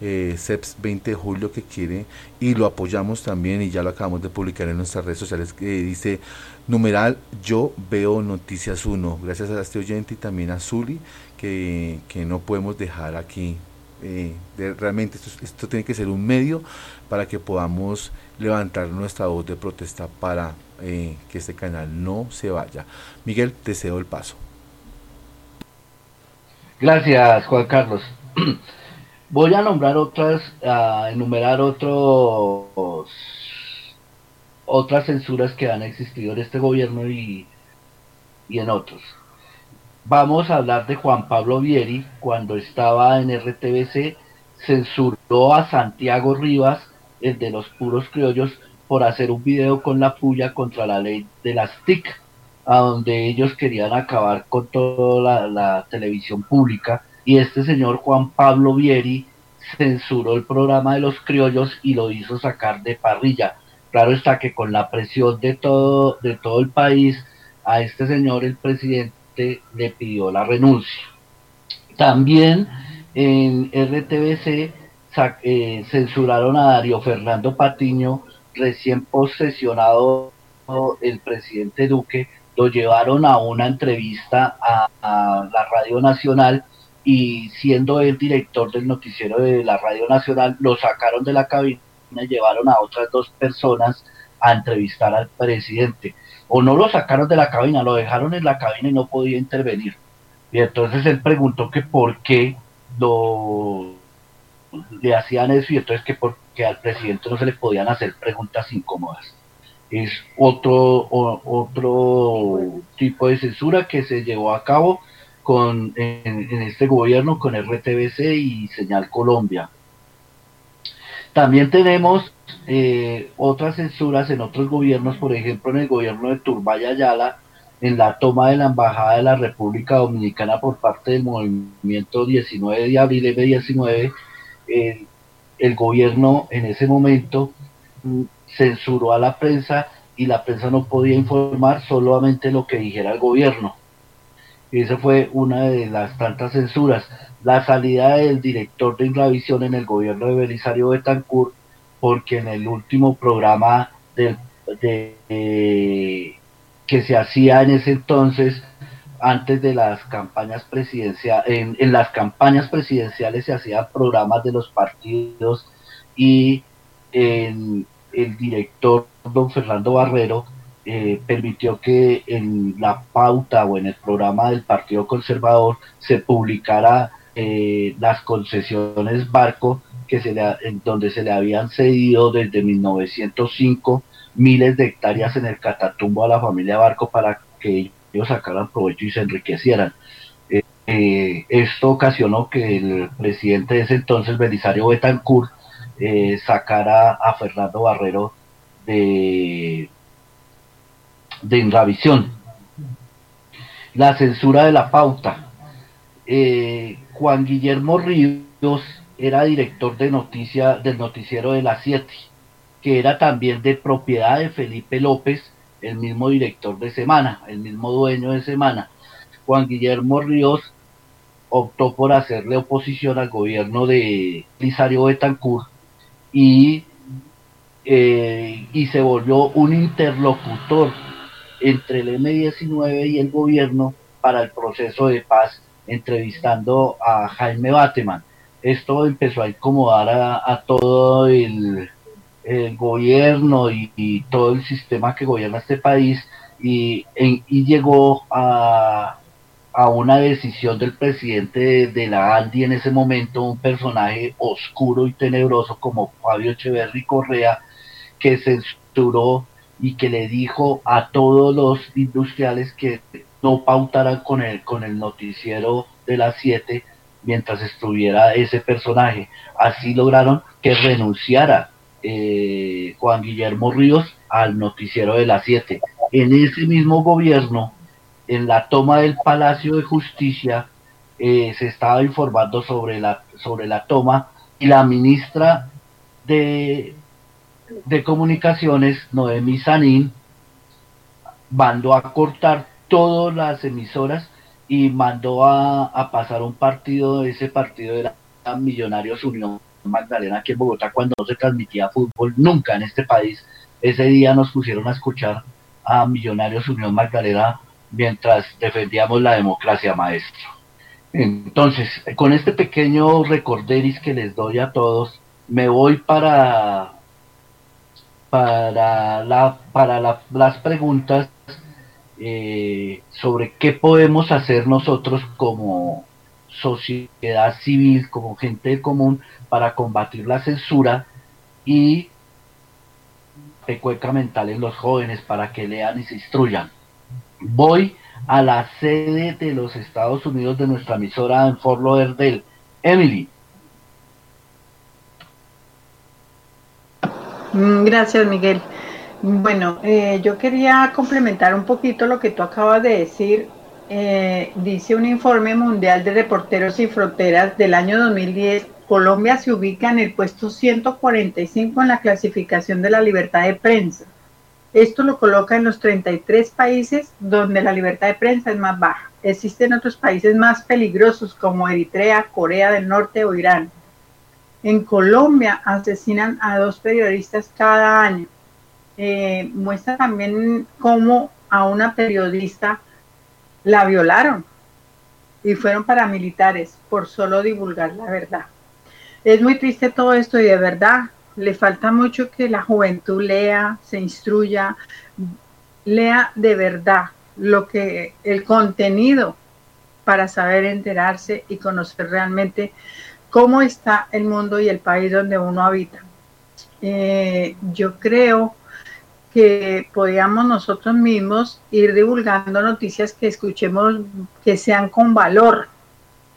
eh, CEPS 20 de julio que quiere y lo apoyamos también y ya lo acabamos de publicar en nuestras redes sociales que dice numeral yo veo noticias 1 gracias a este oyente y también a Zuli que, que no podemos dejar aquí eh, realmente esto, tiene que ser un medio para que podamos levantar nuestra voz de protesta para eh, que este canal no se vaya. Miguel, te cedo el paso. Gracias, Juan Carlos. [CLEARS THROAT] Voy a nombrar otras, a enumerar otros otras censuras que han existido en este gobierno y, y en otros. Vamos a hablar de Juan Pablo Vieri, cuando estaba en RTBC, censuró a Santiago Rivas, el de los puros criollos, por hacer un video con la puya contra la ley de las TIC, a donde ellos querían acabar con toda la, televisión pública. Y este señor Juan Pablo Vieri censuró el programa de los criollos y lo hizo sacar de parrilla. Claro está que con la presión de todo, de todo el país, a este señor, el presidente, le pidió la renuncia. También en RTBC eh, censuraron a Darío Fernando Patiño, recién posesionado el presidente Duque, lo llevaron a una entrevista a, la Radio Nacional y siendo el director del noticiero de la Radio Nacional, lo sacaron de la cabina y llevaron a otras dos personas a entrevistar al presidente. O no lo sacaron de la cabina, lo dejaron en la cabina y no podía intervenir. Y entonces él preguntó que por qué lo le hacían eso y entonces que porque al presidente no se le podían hacer preguntas incómodas. Es otro, otro tipo de censura que se llevó a cabo con, en, este gobierno con RTBC y Señal Colombia. También tenemos eh, otras censuras en otros gobiernos, por ejemplo en el gobierno de Turbay Ayala, en la toma de la Embajada de la República Dominicana por parte del movimiento 19 de abril M19, el, gobierno en ese momento mm, censuró a la prensa y la prensa no podía informar solamente lo que dijera el gobierno. Esa fue una de las tantas censuras. La salida del director de Inglavisión en el gobierno de Belisario Betancourt, porque en el último programa que se hacía en ese entonces, antes de las campañas presidenciales, en, las campañas presidenciales se hacían programas de los partidos y el director don Fernando Barrero eh, permitió que en la pauta o en el programa del Partido Conservador se publicara eh, las concesiones barco que se donde se le habían cedido desde 1905 miles de hectáreas en el Catatumbo a la familia Barco para que ellos sacaran provecho y se enriquecieran. Eh, eh, esto ocasionó que el presidente de ese entonces, Belisario Betancourt, sacara a Fernando Barrero de, de Inravisión. La censura de la pauta. Juan Guillermo Ríos era director de noticia del noticiero de las 7 que era también de propiedad de Felipe López, el mismo director de Semana, el mismo dueño de Semana. Juan Guillermo Ríos optó por hacerle oposición al gobierno de Lisario Betancourt y, eh, y se volvió un interlocutor entre el M19 y el gobierno para el proceso de paz, entrevistando a Jaime Bateman. Esto empezó a incomodar a todo el, gobierno y, todo el sistema que gobierna este país y, llegó a, a, una decisión del presidente de, la ANDI en ese momento, un personaje oscuro y tenebroso como Fabio Echeverry Correa, que censuró y que le dijo a todos los industriales que no pautaran con el, con el noticiero de las 7 mientras estuviera ese personaje. Así lograron que renunciara eh, Juan Guillermo Ríos al noticiero de las 7. En ese mismo gobierno, en la toma del Palacio de Justicia, eh, se estaba informando sobre la, sobre la toma y la ministra de, de Comunicaciones, Noemí Sanín, mandó a cortar todas las emisoras y mandó a, a pasar un partido, ese partido era Millonarios Unión Magdalena aquí en Bogotá cuando no se transmitía fútbol nunca en este país. Ese día nos pusieron a escuchar a Millonarios Unión Magdalena mientras defendíamos la democracia, maestro. Entonces, con este pequeño recorderis que les doy a todos, me voy para para la para las preguntas eh, sobre qué podemos hacer nosotros como sociedad civil, como gente común, para combatir la censura y pecueca mental en los jóvenes para que lean y se instruyan. Voy a la sede de los Estados Unidos de nuestra emisora en Fort Lauderdale. Emily. Gracias, Miguel. Bueno, eh, yo quería complementar un poquito lo que tú acabas de decir eh, dice un informe mundial de Reporteros Sin Fronteras del año 2010, Colombia se ubica en el puesto 145 en la clasificación de la libertad de prensa. Esto lo coloca en los 33 países donde la libertad de prensa es más baja. Existen otros países más peligrosos como Eritrea, Corea del Norte o Irán. En Colombia asesinan a dos periodistas cada año. Eh, muestra también cómo a una periodista la violaron y fueron paramilitares por solo divulgar la verdad. Es muy triste todo esto y de verdad le falta mucho que la juventud lea, se instruya, lea de verdad lo que el contenido para saber enterarse y conocer realmente cómo está el mundo y el país donde uno habita. Eh, yo creo que podíamos nosotros mismos ir divulgando noticias que escuchemos que sean con valor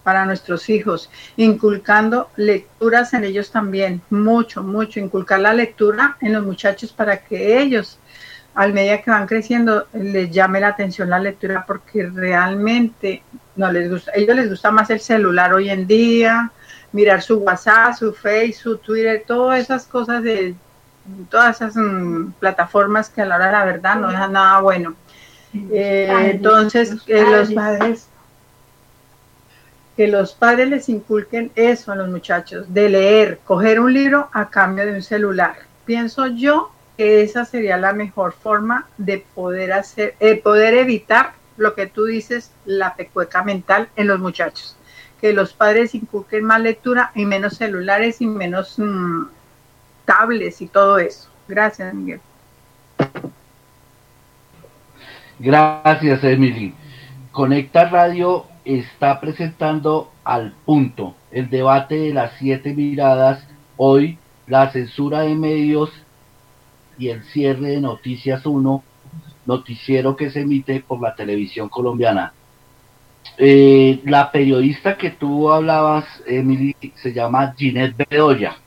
para nuestros hijos, inculcando lecturas en ellos también, mucho, mucho, inculcar la lectura en los muchachos para que ellos, al medida que van creciendo, les llame la atención la lectura porque realmente no les gusta, a ellos les gusta más el celular hoy en día, mirar su WhatsApp, su Facebook, su Twitter, todas esas cosas de todas esas mm, plataformas que a la hora de la verdad no dejan nada bueno. Eh, entonces, que los padres que los padres les inculquen eso a los muchachos, de leer, coger un libro a cambio de un celular. Pienso yo que esa sería la mejor forma de poder hacer, eh, poder evitar lo que tú dices, la pecueca mental en los muchachos. Que los padres inculquen más lectura y menos celulares y menos mm, y todo eso. Gracias, Miguel. Gracias, Emily. Conecta Radio está presentando al punto el debate de las siete miradas. Hoy la censura de medios y el cierre de Noticias 1, noticiero que se emite por la televisión colombiana. Eh, la periodista que tú hablabas, Emily, se llama Ginette Bedoya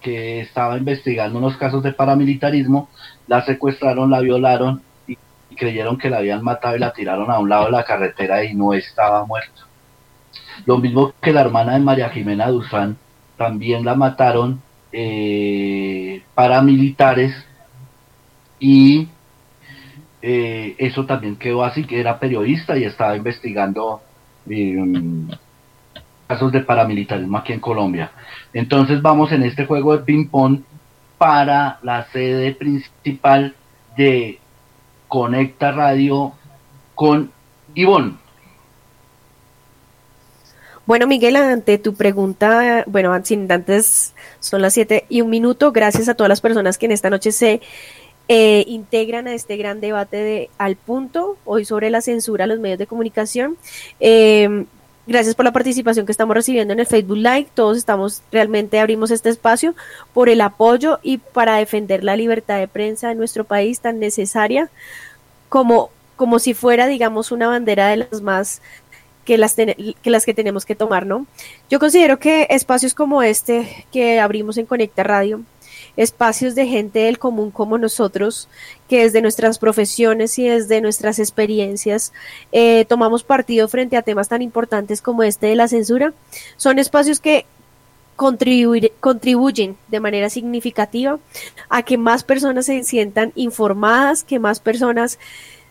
que estaba investigando unos casos de paramilitarismo, la secuestraron, la violaron y, creyeron que la habían matado y la tiraron a un lado de la carretera y no estaba muerta. Lo mismo que la hermana de María Jimena Duzán, también la mataron eh, paramilitares y eh, eso también quedó así, que era periodista y estaba investigando eh, casos de paramilitarismo aquí en Colombia. Entonces vamos en este juego de ping-pong para la sede principal de Conecta Radio con Ivonne. Bueno, Miguel, ante tu pregunta, bueno, antes son las 7 y un minuto, gracias a todas las personas que en esta noche se eh, integran a este gran debate de Al Punto, hoy sobre la censura a los medios de comunicación. Eh, Gracias por la participación que estamos recibiendo en el Facebook Live. Todos estamos realmente abrimos este espacio por el apoyo y para defender la libertad de prensa en nuestro país tan necesaria como, como si fuera, digamos, una bandera de las más que las, que las que tenemos que tomar, ¿no? Yo considero que espacios como este que abrimos en Conecta Radio espacios de gente del común como nosotros, que desde nuestras profesiones y desde nuestras experiencias eh, tomamos partido frente a temas tan importantes como este de la censura, son espacios que contribuyen de manera significativa a que más personas se sientan informadas, que más personas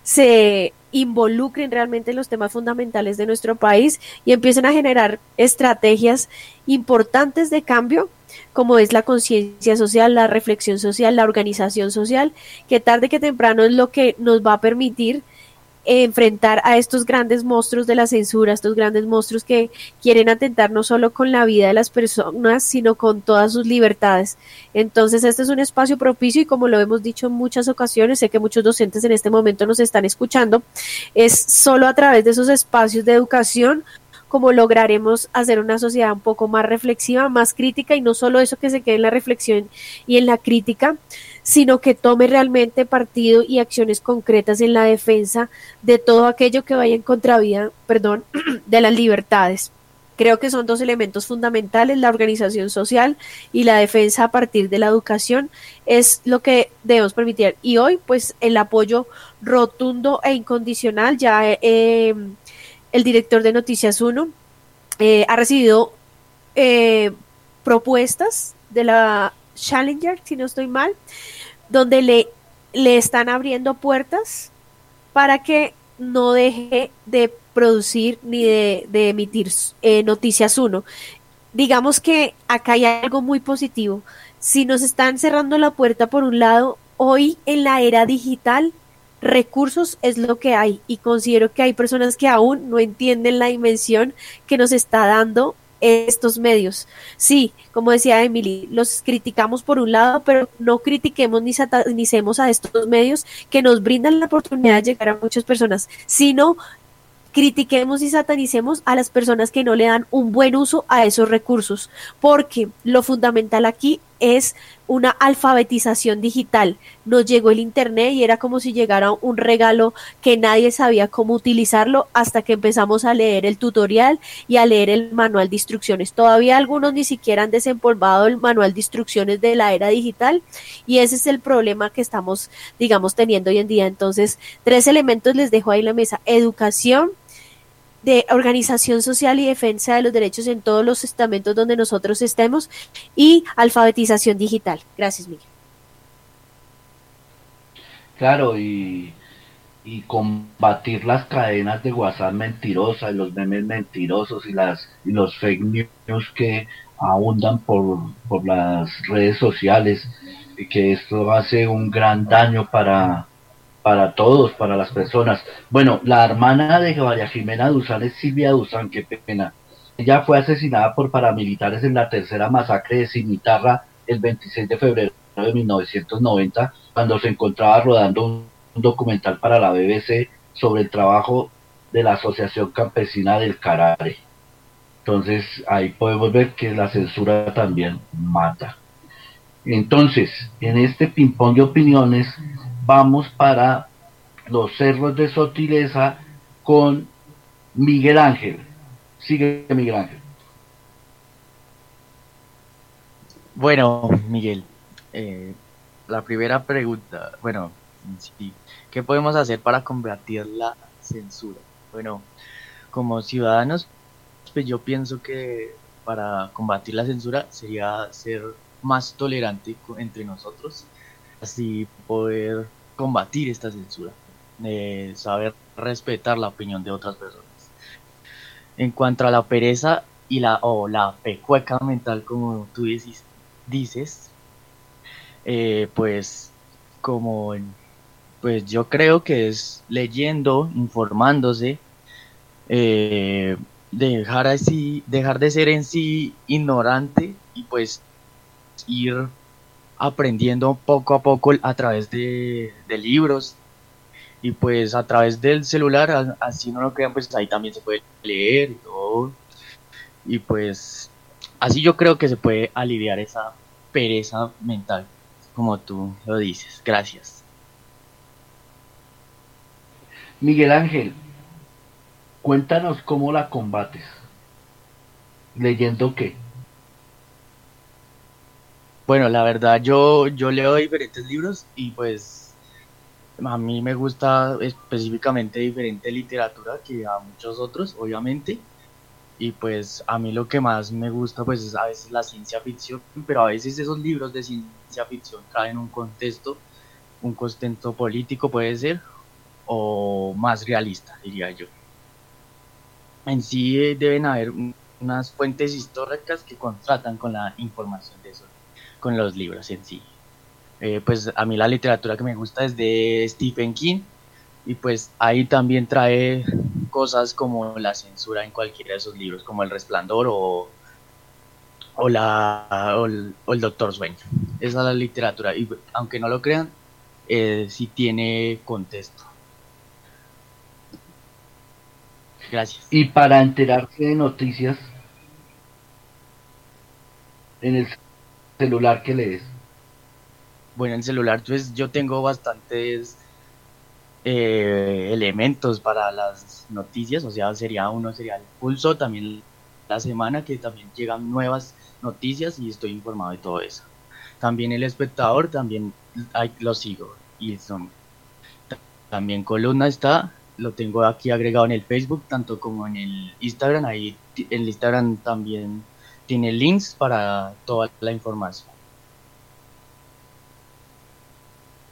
se involucren realmente en los temas fundamentales de nuestro país y empiecen a generar estrategias importantes de cambio como es la conciencia social, la reflexión social, la organización social, que tarde que temprano es lo que nos va a permitir enfrentar a estos grandes monstruos de la censura, estos grandes monstruos que quieren atentar no solo con la vida de las personas, sino con todas sus libertades. Entonces, este es un espacio propicio y como lo hemos dicho en muchas ocasiones, sé que muchos docentes en este momento nos están escuchando, es solo a través de esos espacios de educación como lograremos hacer una sociedad un poco más reflexiva, más crítica y no solo eso que se quede en la reflexión y en la crítica, sino que tome realmente partido y acciones concretas en la defensa de todo aquello que vaya en contravía, perdón, [CLEARS THROAT] de las libertades. Creo que son dos elementos fundamentales, la organización social y la defensa a partir de la educación es lo que debemos permitir. Y hoy, pues, el apoyo rotundo e incondicional, ya eh, el director de Noticias 1 eh, ha recibido eh, propuestas de la Challenger, si no estoy mal, donde le, le están abriendo puertas para que no deje de producir ni de, emitir eh, Noticias 1. digamos que acá hay algo muy positivo. Si nos están cerrando la puerta por un lado, hoy en la era digital, recursos es lo que hay y considero que hay personas que aún no entienden la dimensión que nos está dando estos medios. Sí, como decía Emily, los criticamos por un lado, pero no critiquemos ni satanicemos a estos medios que nos brindan la oportunidad de llegar a muchas personas, sino critiquemos y satanicemos a las personas que no le dan un buen uso a esos recursos, porque lo fundamental aquí es una alfabetización digital. Nos llegó el Internet y era como si llegara un regalo que nadie sabía cómo utilizarlo hasta que empezamos a leer el tutorial y a leer el manual de instrucciones. Todavía algunos ni siquiera han desempolvado el manual de instrucciones de la era digital y ese es el problema que estamos, digamos, teniendo hoy en día. Entonces, tres elementos les dejo ahí en la mesa. Educación, de organización social y defensa de los derechos en todos los estamentos donde nosotros estemos y alfabetización digital. Gracias, Miguel. Claro, y, y combatir las cadenas de WhatsApp mentirosas, los memes mentirosos y, las, y los fake news que abundan por, por las redes sociales y que esto hace un gran daño para, para todos, para las personas. Bueno, la hermana de María Jimena Duzán es Silvia Duzán, qué pena. Ella fue asesinada por paramilitares en la tercera masacre de Cimitarra el 26 de febrero de 1990, cuando se encontraba rodando un, documental para la BBC sobre el trabajo de la Asociación Campesina del Carare. Entonces ahí podemos ver que la censura también mata. Entonces, en este ping-pong de opiniones, vamos para los cerros de Sotileza con Miguel Ángel. Sigue Miguel Ángel. Bueno, Miguel, eh, la primera pregunta, bueno, ¿qué podemos hacer para combatir la censura? Bueno, como ciudadanos, pues yo pienso que para combatir la censura sería ser más tolerante entre nosotros, así poder combatir esta censura, saber respetar la opinión de otras personas. En cuanto a la pereza y la o la pecueca mental, como tú dices, dices eh, pues como pues yo creo que es leyendo, informándose, eh, dejar así, dejar de ser en sí ignorante y pues ir aprendiendo poco a poco a través de, libros y pues a través del celular, así no lo crean, pues ahí también se puede leer y todo. Y pues así yo creo que se puede aliviar esa pereza mental, como tú lo dices. Gracias. Miguel Ángel, cuéntanos cómo la combates. ¿Leyendo qué? Bueno, la verdad yo, yo leo diferentes libros y pues a mí me gusta específicamente diferente literatura que a muchos otros, obviamente. Y pues a mí lo que más me gusta pues es a veces la ciencia ficción, pero a veces esos libros de ciencia ficción traen un contexto, un contexto político puede ser, o más realista, diría yo. En sí eh, deben haber unas fuentes históricas que contratan con la información de esos con los libros en sí. Eh, pues a mí la literatura que me gusta es de Stephen King y pues ahí también trae cosas como la censura en cualquiera de sus libros, como El Resplandor o, o, la, o, el, Doctor Sueño. Esa es la literatura y aunque no lo crean, eh, sí tiene contexto. Gracias. Y para enterarse de noticias, en el celular que lees? Bueno, en celular pues yo tengo bastantes eh, elementos para las noticias, o sea, sería uno sería el pulso, también la semana que también llegan nuevas noticias y estoy informado de todo eso. También el espectador, también lo sigo y son también columna está, lo tengo aquí agregado en el Facebook, tanto como en el Instagram, ahí en el Instagram también tiene links para toda la información.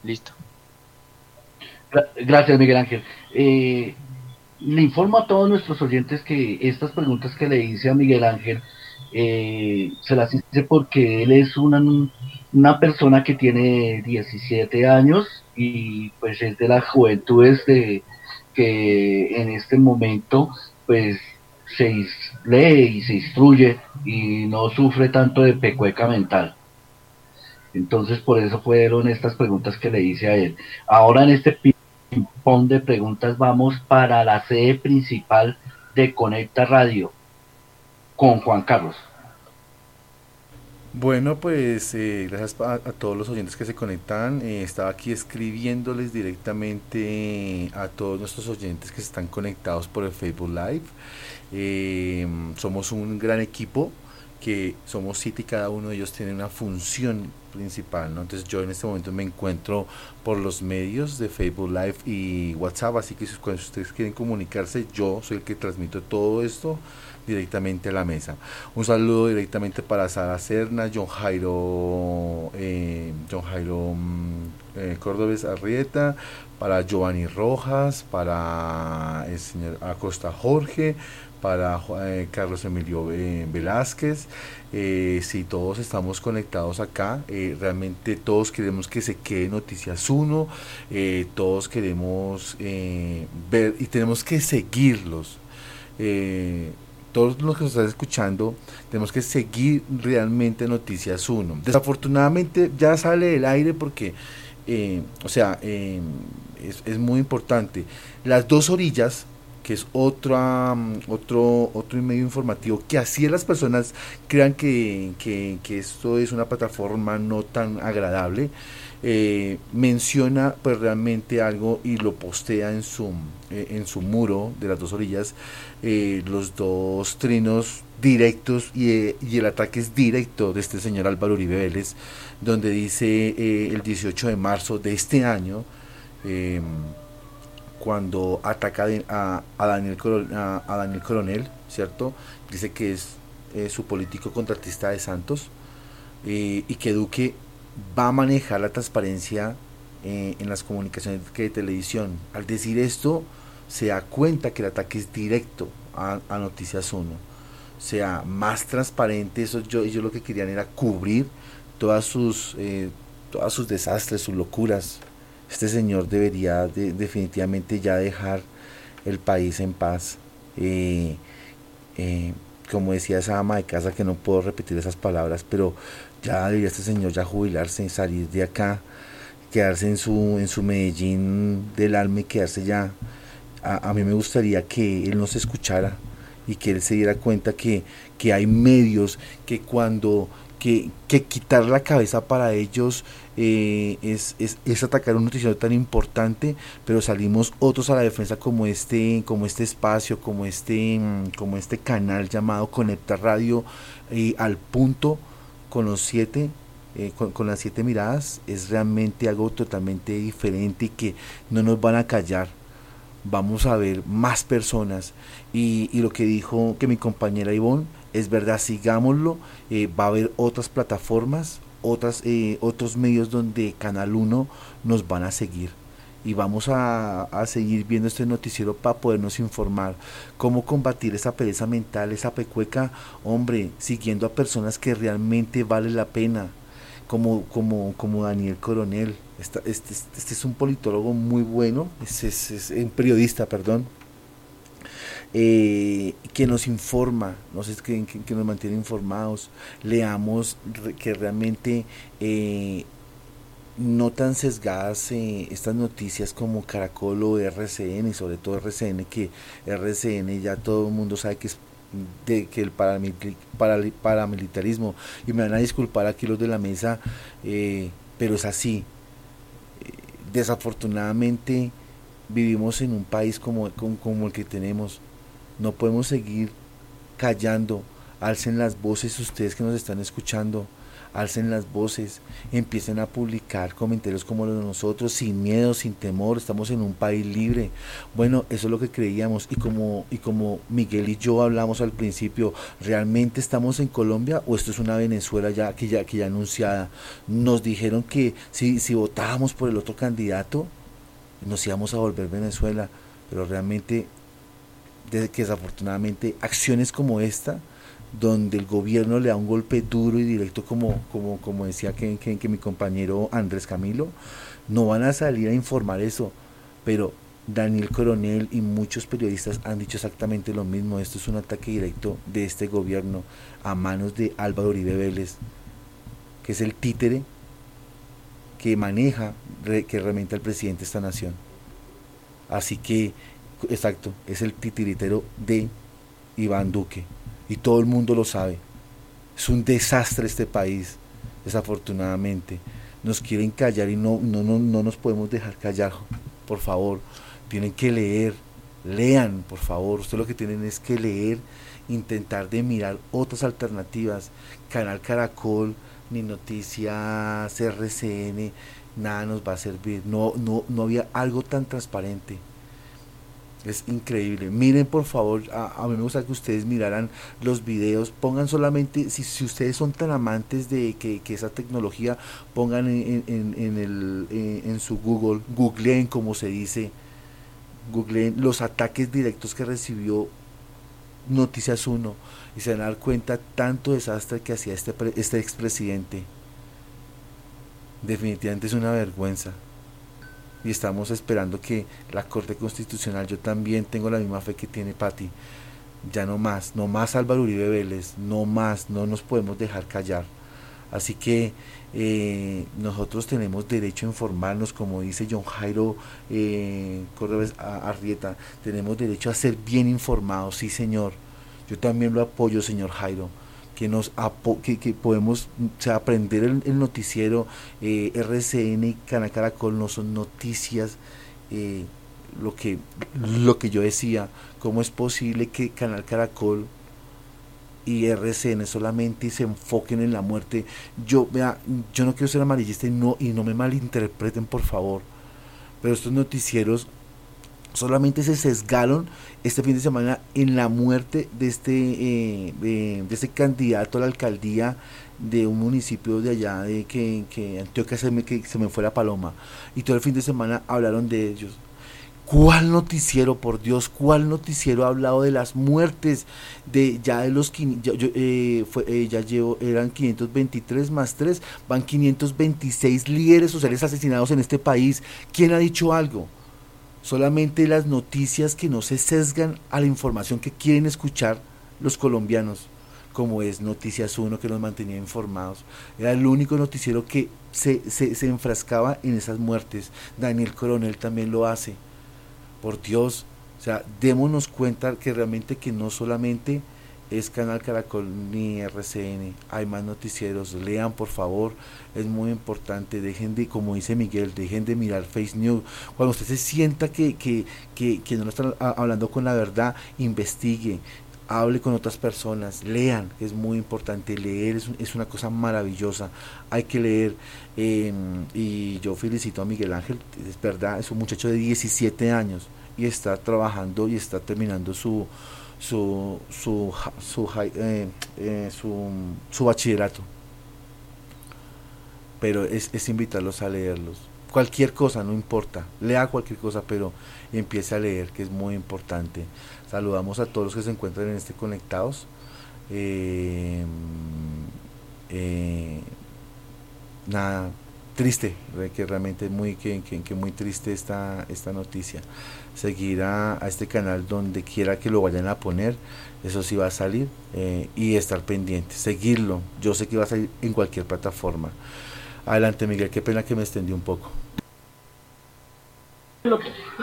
Listo. Gracias, Miguel Ángel. Eh, le informo a todos nuestros oyentes que estas preguntas que le hice a Miguel Ángel Eh, se las hice porque él es una, una persona que tiene 17 años y pues es de las juventudes de, que en este momento pues se lee y se instruye y no sufre tanto de pecueca mental. Entonces por eso fueron estas preguntas que le hice a él. Ahora en este ping-pong de preguntas vamos para la sede principal de Conecta Radio con Juan Carlos. Bueno, pues eh, gracias a, todos los oyentes que se conectan. Eh, estaba aquí escribiéndoles directamente a todos nuestros oyentes que están conectados por el Facebook Live. Eh, somos un gran equipo que somos siete y cada uno de ellos tiene una función principal, ¿no? Entonces yo en este momento me encuentro por los medios de Facebook Live y WhatsApp, así que si ustedes quieren comunicarse, yo soy el que transmito todo esto directamente a la mesa. Un saludo directamente para Sara Serna, John Jairo, eh, Jairo mm, eh, Córdobes Arrieta, para Giovanni Rojas, para el señor Acosta Jorge, para eh, Carlos Emilio Velázquez. si todos estamos conectados acá, realmente todos queremos que se quede Noticias 1, todos queremos ver y tenemos que seguirlos todos los que nos están escuchando, tenemos que seguir realmente Noticias 1. Desafortunadamente ya sale del aire porque, eh, o sea, eh, es, muy importante. Las dos orillas, que es otra, otro, otro medio informativo, que así las personas crean que, que, esto es una plataforma no tan agradable. Eh, menciona pues realmente algo y lo postea en su, eh, en su muro de las dos orillas, eh, los dos trinos directos y, y, el ataque es directo de este señor Álvaro Uribe Vélez, donde dice el 18 de marzo de este año, em, cuando ataca a, a, Daniel a, a, Daniel Coronel, ¿cierto? Dice que es su político contratista de Santos y que Duque va a manejar la transparencia eh, en las comunicaciones de televisión. Al decir esto, se da cuenta que el ataque es directo a, Noticias 1. Sea más transparente, eso yo, ellos lo que querían era cubrir todas sus, eh, todas sus desastres, sus locuras. Este señor debería definitivamente ya dejar el país en paz. Eh, como decía esa ama de casa, que no puedo repetir esas palabras, pero ya debería este señor ya jubilarse, salir de acá, quedarse en su, en su Medellín del alma y quedarse ya. A, mí me gustaría que él nos escuchara y que él se diera cuenta que, que hay medios que cuando que, que, quitar la cabeza para ellos eh, es, es, es, atacar un noticiero tan importante, pero salimos otros a la defensa como este, como este espacio, como este, como este canal llamado Conecta Radio y al punto con los siete, eh, con, las siete miradas, es realmente algo totalmente diferente y que no nos van a callar. Vamos a ver más personas. Y, lo que dijo que mi compañera Ivonne es verdad, sigámoslo. Eh, va a haber otras plataformas, otras, eh, otros medios donde Canal 1 nos van a seguir y vamos a, seguir viendo este noticiero para podernos informar cómo combatir esa pereza mental, esa pecueca, hombre, siguiendo a personas que realmente vale la pena, como, como, como Daniel Coronel. Este, este, este es un politólogo muy bueno, es, es, un periodista, perdón, eh, que nos informa, no sé, que, que, nos mantiene informados, leamos que realmente eh, no tan sesgadas eh, estas noticias como Caracol o RCN sobre todo RCN que RCN ya todo el mundo sabe que es de que el paramilitarismo y me van a disculpar aquí los de la mesa eh, pero es así. Eh, desafortunadamente vivimos en un país como, como el que tenemos no podemos seguir callando alcen las voces ustedes que nos están escuchando alcen las voces, empiecen a publicar comentarios como los de nosotros, sin miedo, sin temor, estamos en un país libre. Bueno, eso es lo que creíamos y como, y como Miguel y yo hablamos al principio, ¿realmente estamos en Colombia o esto es una Venezuela ya que ya, que ya anunciada? Nos dijeron que si, si votábamos por el otro candidato, nos íbamos a volver Venezuela, pero realmente que desafortunadamente acciones como esta donde el gobierno le da un golpe duro y directo, como, como, como decía que, que, mi compañero Andrés Camilo, no van a salir a informar eso, pero Daniel Coronel y muchos periodistas han dicho exactamente lo mismo. Esto es un ataque directo de este gobierno a manos de Álvaro Uribe Vélez, que es el títere que maneja, que realmente el presidente de esta nación. Así que, exacto, es el titiritero de Iván Duque. Y todo el mundo lo sabe. Es un desastre este país, desafortunadamente. Nos quieren callar y no, no, no, no nos podemos dejar callar, por favor. Tienen que leer, lean, por favor. Ustedes lo que tienen es que leer, intentar de mirar otras alternativas. Canal Caracol, ni Noticias RCN, nada nos va a servir. No, no, no había algo tan transparente. Es increíble. Miren por favor, a, mí me gusta que ustedes miraran los videos. Pongan solamente, si, si ustedes son tan amantes de que, esa tecnología, pongan en, en, el, eh, en, su Google, googleen como se dice, googleen los ataques directos que recibió Noticias 1 y se van a dar cuenta tanto desastre que hacía este, este expresidente. Definitivamente es una vergüenza y estamos esperando que la Corte Constitucional, yo también tengo la misma fe que tiene Patti, ya no más, no más Álvaro Uribe Vélez, no más, no nos podemos dejar callar. Así que eh, nosotros tenemos derecho a informarnos, como dice John Jairo eh, Arrieta, tenemos derecho a ser bien informados, sí señor. Yo también lo apoyo, señor Jairo que nos que, que podemos aprender el, noticiero eh, RCN y Canal Caracol no son noticias eh, lo que lo que yo decía cómo es posible que Canal Caracol y RCN solamente se enfoquen en la muerte yo vea yo no quiero ser amarillista y no y no me malinterpreten por favor pero estos noticieros solamente se sesgaron este fin de semana en la muerte de este, eh, de, este candidato a la alcaldía de un municipio de allá de que, que Antioquia se me, que se me fue la paloma y todo el fin de semana hablaron de ellos ¿Cuál noticiero, por Dios, cuál noticiero ha hablado de las muertes de ya de los ya, eh, fue, eh, ya eran 523 más 3, van 526 líderes sociales asesinados en este país? ¿Quién ha dicho algo? Solamente las noticias que no se sesgan a la información que quieren escuchar los colombianos, como es Noticias 1 que nos mantenía informados. Era el único noticiero que se, se, enfrascaba en esas muertes. Daniel Coronel también lo hace. Por Dios, o sea, démonos cuenta que realmente que no solamente es Canal Caracol ni RCN. Hay más noticieros. Lean, por favor. Es muy importante. Dejen de, como dice Miguel, dejen de mirar Face News. Cuando usted se sienta que, que, que, que no están hablando con la verdad, investigue. Hable con otras personas, lean, es muy importante. Leer es, es una cosa maravillosa. Hay que leer. Em, y yo felicito a Miguel Ángel, es verdad, es un muchacho de 17 años y está trabajando y está terminando su, su, su, su, eh, eh, su, bachillerato. Pero es, es, invitarlos a leerlos. Cualquier cosa, no importa. Lea cualquier cosa, pero empiece a leer, que es muy importante. Saludamos a todos los que se encuentran en este conectados. Eh, nada, triste, que realmente es muy, que, que, muy triste esta, esta noticia seguir a, este canal donde quiera que lo vayan a poner, eso sí va a salir eh, y estar pendiente, seguirlo, yo sé que va a salir en cualquier plataforma. Adelante Miguel, qué pena que me extendí un poco.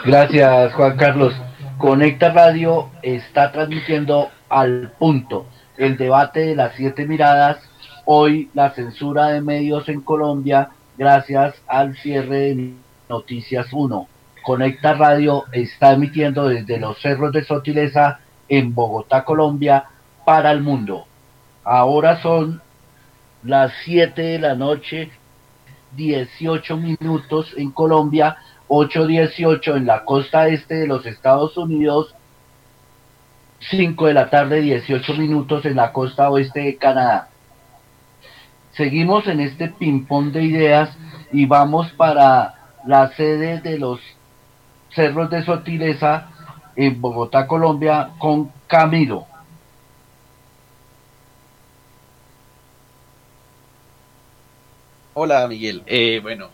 Gracias Juan Carlos. Conecta Radio está transmitiendo al punto el debate de las siete miradas, hoy la censura de medios en Colombia gracias al cierre de Noticias 1 Conecta Radio está emitiendo desde los cerros de Sotileza en Bogotá, Colombia, para el mundo. Ahora son las 7 de la noche, 18 minutos en Colombia, 8.18 en la costa este de los Estados Unidos, 5 de la tarde, 18 minutos en la costa oeste de Canadá. Seguimos en este ping-pong de ideas y vamos para la sede de los Cerros de Sotileza en Bogotá, Colombia, con Camilo. Hola Miguel, eh, bueno,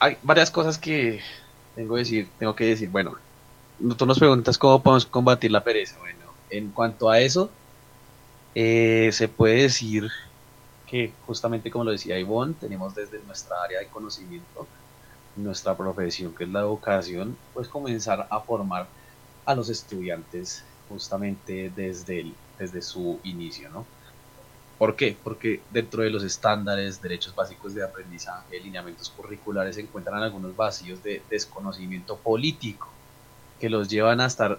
hay varias cosas que tengo que decir, tengo que decir, bueno, tú nos preguntas cómo podemos combatir la pereza, bueno, en cuanto a eso, eh, se puede decir que justamente como lo decía Ivonne, tenemos desde nuestra área de conocimiento nuestra profesión que es la educación, pues comenzar a formar a los estudiantes justamente desde, desde su inicio, ¿no? ¿Por qué? Porque dentro de los estándares, derechos básicos de aprendizaje, lineamientos curriculares, se encuentran algunos vacíos de desconocimiento político que los llevan a estar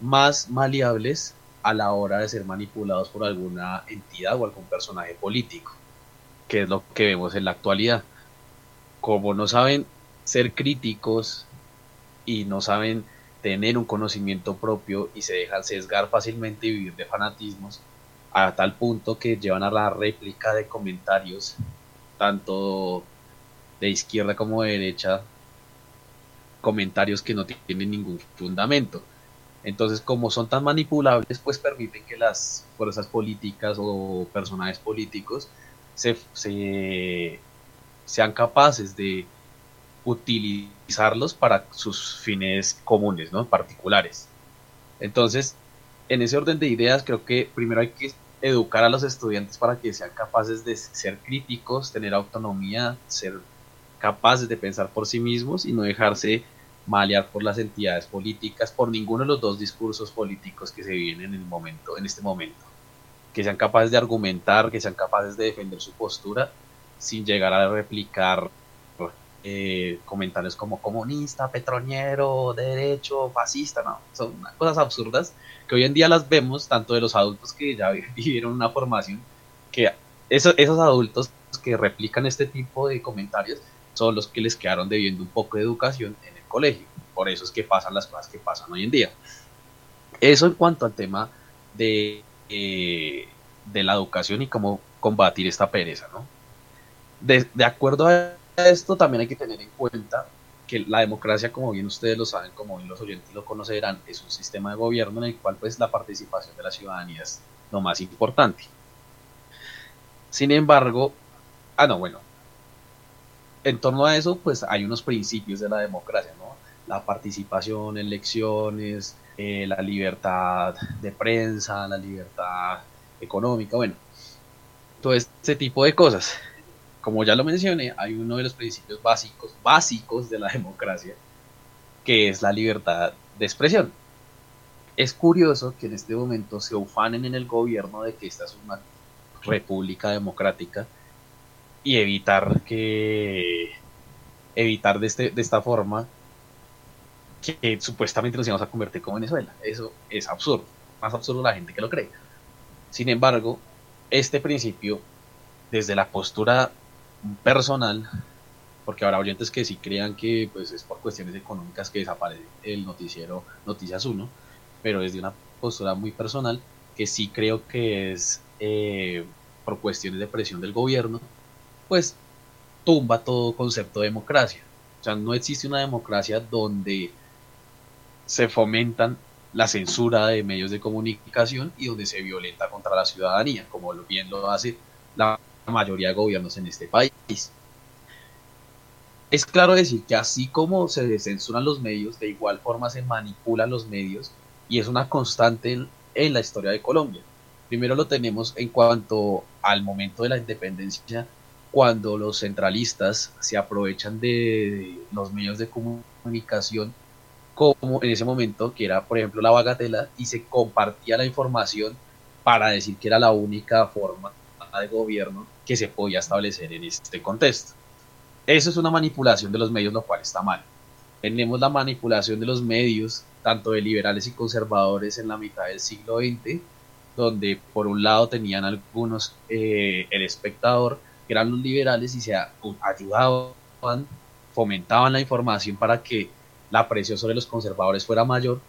más maleables a la hora de ser manipulados por alguna entidad o algún personaje político, que es lo que vemos en la actualidad. Como no saben ser críticos y no saben tener un conocimiento propio y se dejan sesgar fácilmente y vivir de fanatismos, a tal punto que llevan a la réplica de comentarios, tanto de izquierda como de derecha, comentarios que no tienen ningún fundamento. Entonces, como son tan manipulables, pues permiten que las fuerzas políticas o personajes políticos se, sean capaces de utilizarlos para sus fines comunes, ¿no? Particulares. Entonces, en ese orden de ideas, creo que primero hay que educar a los estudiantes para que sean capaces de ser críticos, tener autonomía, ser capaces de pensar por sí mismos y no dejarse malear por las entidades políticas, por ninguno de los dos discursos políticos que se viven en el momento, en este momento. Que sean capaces de argumentar, que sean capaces de defender su postura sin llegar a replicar eh, comentarios como comunista, petroñero, derecho, fascista, no, son cosas absurdas que hoy en día las vemos tanto de los adultos que ya [LAUGHS] vivieron una formación, que esos, esos adultos que replican este tipo de comentarios son los que les quedaron debiendo un poco de educación en el colegio. Por eso es que pasan las cosas que pasan hoy en día. Eso en cuanto al tema de, eh, de la educación y cómo combatir esta pereza, ¿no? De, de acuerdo a esto, también hay que tener en cuenta que la democracia, como bien ustedes lo saben, como bien los oyentes lo conocerán, es un sistema de gobierno en el cual pues la participación de la ciudadanía es lo más importante. Sin embargo, ah no, bueno, en torno a eso pues hay unos principios de la democracia, ¿no? La participación, elecciones, eh, la libertad de prensa, la libertad económica, bueno, todo este tipo de cosas como ya lo mencioné, hay uno de los principios básicos, básicos de la [LAUGHS] democracia, que es la libertad de expresión. Es curioso que en este momento se ufanen en el gobierno de que esta es una república democrática y evitar que evitar de, este, de esta forma que, supuestamente nos íbamos a convertir como Venezuela. Eso es absurdo. Más absurdo la gente que lo cree. Sin embargo, este principio, desde la postura personal, porque habrá oyentes que sí crean que pues es por cuestiones económicas que desaparece el noticiero Noticias 1, pero desde una postura muy personal, que sí creo que es eh, por cuestiones de presión del gobierno, pues tumba todo concepto de democracia. O sea, no existe una democracia donde se fomentan la censura de medios de comunicación y donde se violenta contra la ciudadanía, como bien lo hace la mayoría de gobiernos en este país. Es claro decir que así como se censuran los medios, de igual forma se manipulan los medios y es una constante en, la historia de Colombia. Primero lo tenemos en cuanto al momento de la independencia, cuando los centralistas se aprovechan de los medios de comunicación como en ese momento, que era por ejemplo la bagatela, y se compartía la información para decir que era la única forma de gobierno que se podía establecer en este contexto. Eso es una manipulación de los medios, lo cual está mal. Tenemos la manipulación de los medios, tanto de liberales y conservadores en la mitad del siglo XX, donde por un lado tenían algunos, eh, el espectador, que eran los liberales y se ayudaban, fomentaban la información para que la presión sobre los conservadores fuera mayor,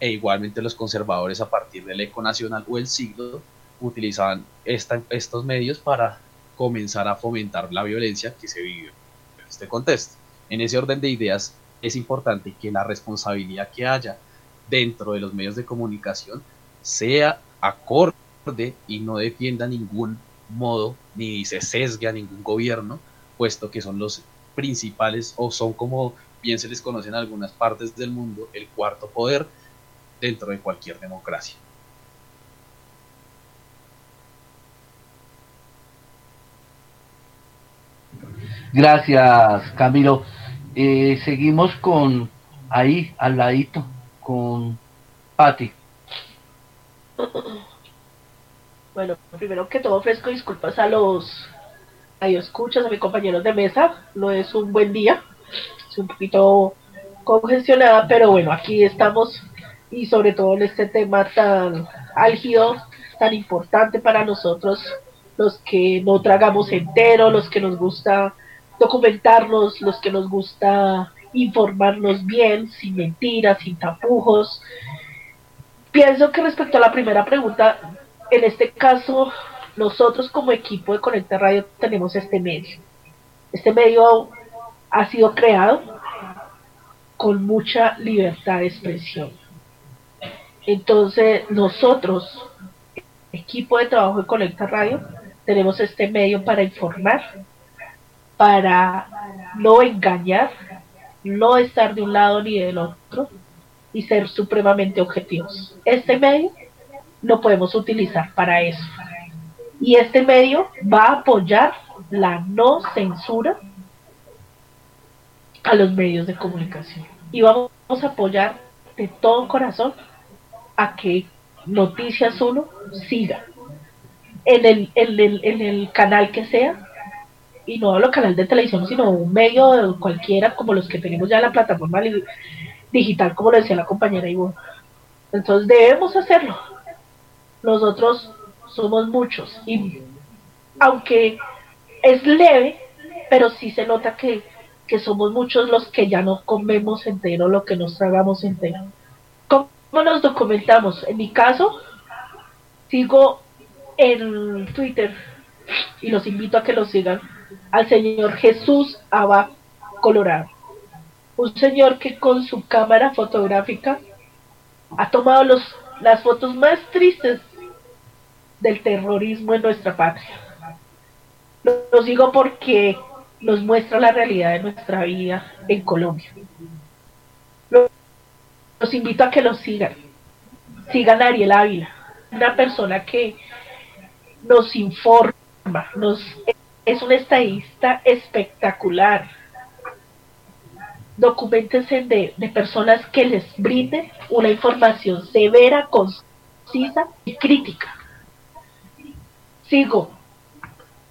e igualmente los conservadores a partir del eco nacional o el siglo utilizaban estos medios para comenzar a fomentar la violencia que se vive en este contexto. En ese orden de ideas es importante que la responsabilidad que haya dentro de los medios de comunicación sea acorde y no defienda ningún modo ni se sesgue a ningún gobierno, puesto que son los principales o son como bien se les conoce en algunas partes del mundo el cuarto poder dentro de cualquier democracia. Gracias, Camilo. Eh, seguimos con ahí, al ladito, con Patti. Bueno, primero que todo ofrezco disculpas a los escuchas, a mis compañeros de mesa. No es un buen día, es un poquito congestionada, pero bueno, aquí estamos y sobre todo en este tema tan álgido, tan importante para nosotros, los que no tragamos entero, los que nos gusta documentarnos, los que nos gusta informarnos bien, sin mentiras, sin tapujos. Pienso que respecto a la primera pregunta, en este caso, nosotros como equipo de Conecta Radio tenemos este medio. Este medio ha sido creado con mucha libertad de expresión. Entonces, nosotros, equipo de trabajo de Conecta Radio, tenemos este medio para informar, para no engañar, no estar de un lado ni del otro y ser supremamente objetivos. Este medio lo podemos utilizar para eso. Y este medio va a apoyar la no censura a los medios de comunicación. Y vamos a apoyar de todo corazón a que Noticias 1 siga en el, en el, en el canal que sea, y no hablo canal de televisión, sino un medio cualquiera como los que tenemos ya en la plataforma digital, como lo decía la compañera Ivonne. Entonces debemos hacerlo. Nosotros somos muchos y aunque es leve, pero sí se nota que, que somos muchos los que ya no comemos entero lo que nos tragamos entero. ¿Cómo nos documentamos? En mi caso, sigo en Twitter y los invito a que lo sigan al señor Jesús Abba Colorado. Un señor que con su cámara fotográfica ha tomado los, las fotos más tristes del terrorismo en nuestra patria. Lo, digo porque nos muestra la realidad de nuestra vida en Colombia. Los invito a que lo sigan. Sigan a Ariel Ávila, una persona que nos informa, nos es un estadista espectacular. Documentense de, personas que les brinden una información severa, concisa y crítica. Sigo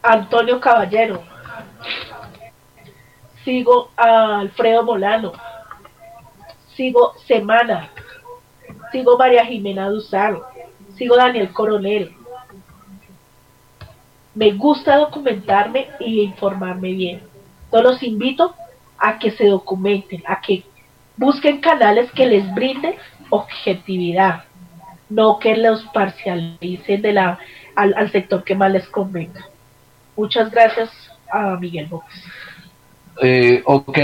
Antonio Caballero. Sigo a Alfredo Molano. Sigo Semana. Sigo María Jimena Duzaro. Sigo Daniel Coronel me gusta documentarme y informarme bien. Yo los invito a que se documenten, a que busquen canales que les brinden objetividad, no que los parcialicen de la, al, sector que más les convenga. Muchas gracias a Miguel Bópez. Eh, ok,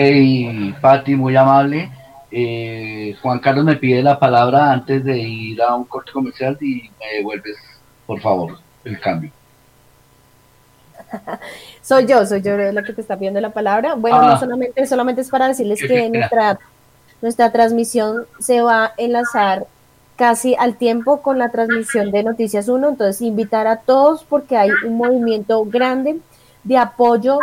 Patti, muy amable. Eh, Juan Carlos me pide la palabra antes de ir a un corte comercial y me devuelves, por favor, el cambio. [LAUGHS] soy yo, soy yo la que te está pidiendo la palabra. Bueno, no ah. solamente, solamente es para decirles que nuestra, nuestra transmisión se va a enlazar casi al tiempo con la transmisión de Noticias 1, entonces invitar a todos porque hay un movimiento grande de apoyo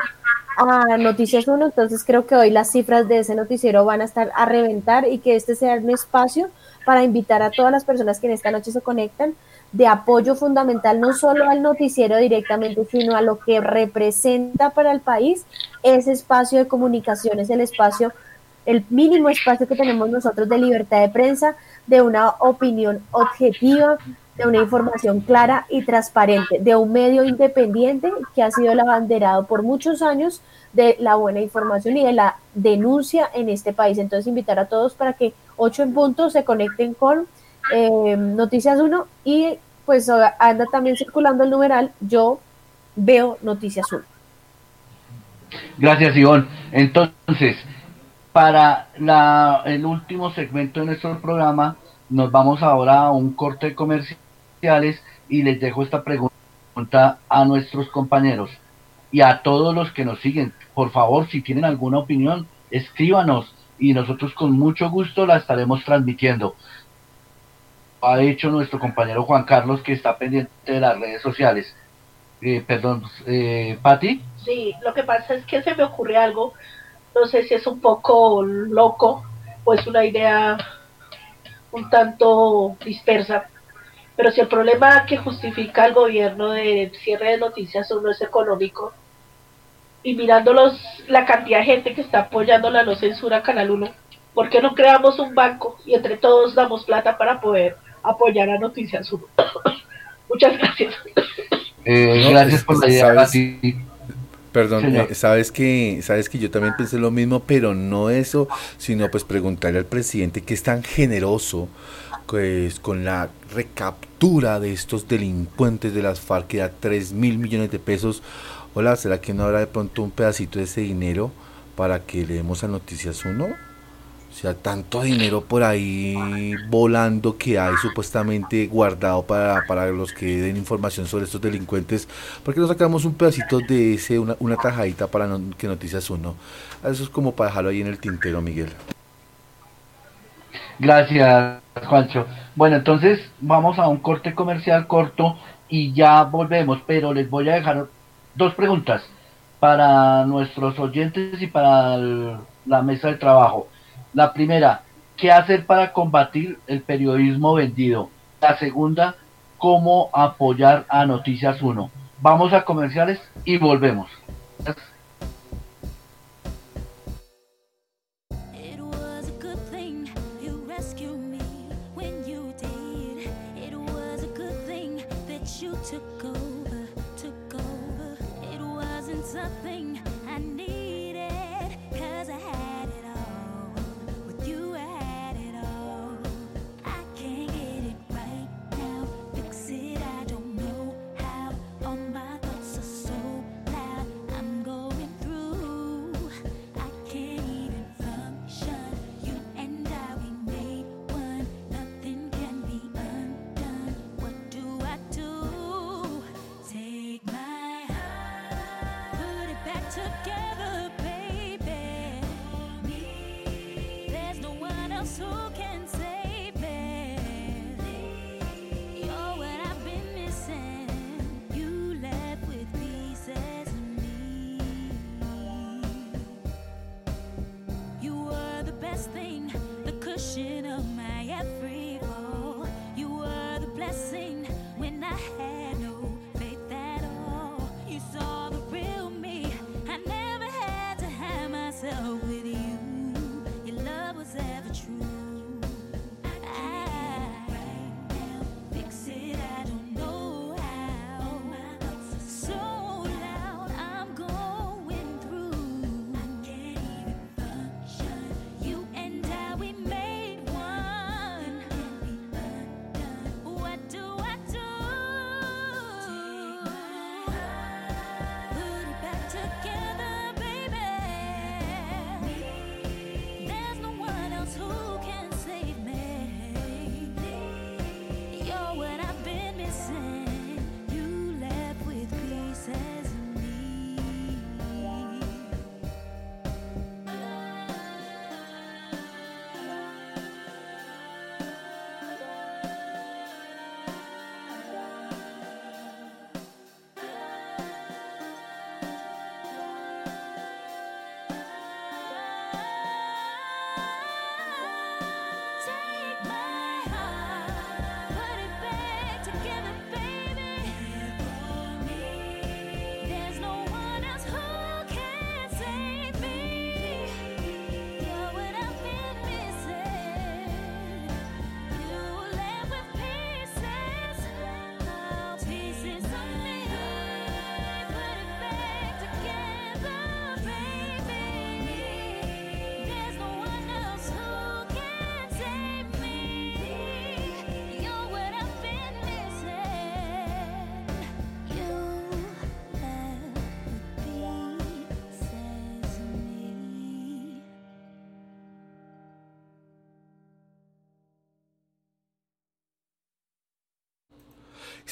a Noticias 1, entonces creo que hoy las cifras de ese noticiero van a estar a reventar y que este sea un espacio para invitar a todas las personas que en esta noche se conectan de apoyo fundamental no solo al noticiero directamente, sino a lo que representa para el país ese espacio de comunicación, es el espacio, el mínimo espacio que tenemos nosotros de libertad de prensa, de una opinión objetiva, de una información clara y transparente, de un medio independiente que ha sido el abanderado por muchos años de la buena información y de la denuncia en este país. Entonces, invitar a todos para que ocho en punto se conecten con eh, Noticias 1 y pues anda también circulando el numeral Yo veo Noticias 1. Gracias, Ivonne. Entonces, para la, el último segmento de nuestro programa, nos vamos ahora a un corte de comerciales y les dejo esta pregunta a nuestros compañeros y a todos los que nos siguen. Por favor, si tienen alguna opinión, escríbanos y nosotros con mucho gusto la estaremos transmitiendo. Ha hecho nuestro compañero Juan Carlos que está pendiente de las redes sociales. Eh, perdón, eh. Sí, lo que pasa es que se me ocurre algo, no sé si es un poco loco o es una idea un tanto dispersa, pero si el problema que justifica el gobierno de cierre de noticias uno es económico, y mirándolos la cantidad de gente que está apoyando la no censura Canal 1, ¿por qué no creamos un banco y entre todos damos plata para poder apoyar a Noticias [LAUGHS] 1? Muchas gracias. Eh, gracias por la idea. Perdón, eh, sabes que sabes que yo también pensé lo mismo, pero no eso, sino pues preguntarle al presidente que es tan generoso pues, con la recaptura de estos delincuentes de las FARC que da 3 mil millones de pesos. Hola, ¿será que no habrá de pronto un pedacito de ese dinero para que le demos a Noticias 1? O sea, tanto dinero por ahí volando que hay supuestamente guardado para, para los que den información sobre estos delincuentes. ¿Por qué no sacamos un pedacito de ese, una, una tajadita para que Noticias Uno? Eso es como para dejarlo ahí en el tintero, Miguel. Gracias, Juancho. Bueno, entonces vamos a un corte comercial corto y ya volvemos, pero les voy a dejar dos preguntas para nuestros oyentes y para la mesa de trabajo. La primera, ¿qué hacer para combatir el periodismo vendido? La segunda, ¿cómo apoyar a Noticias 1? Vamos a comerciales y volvemos.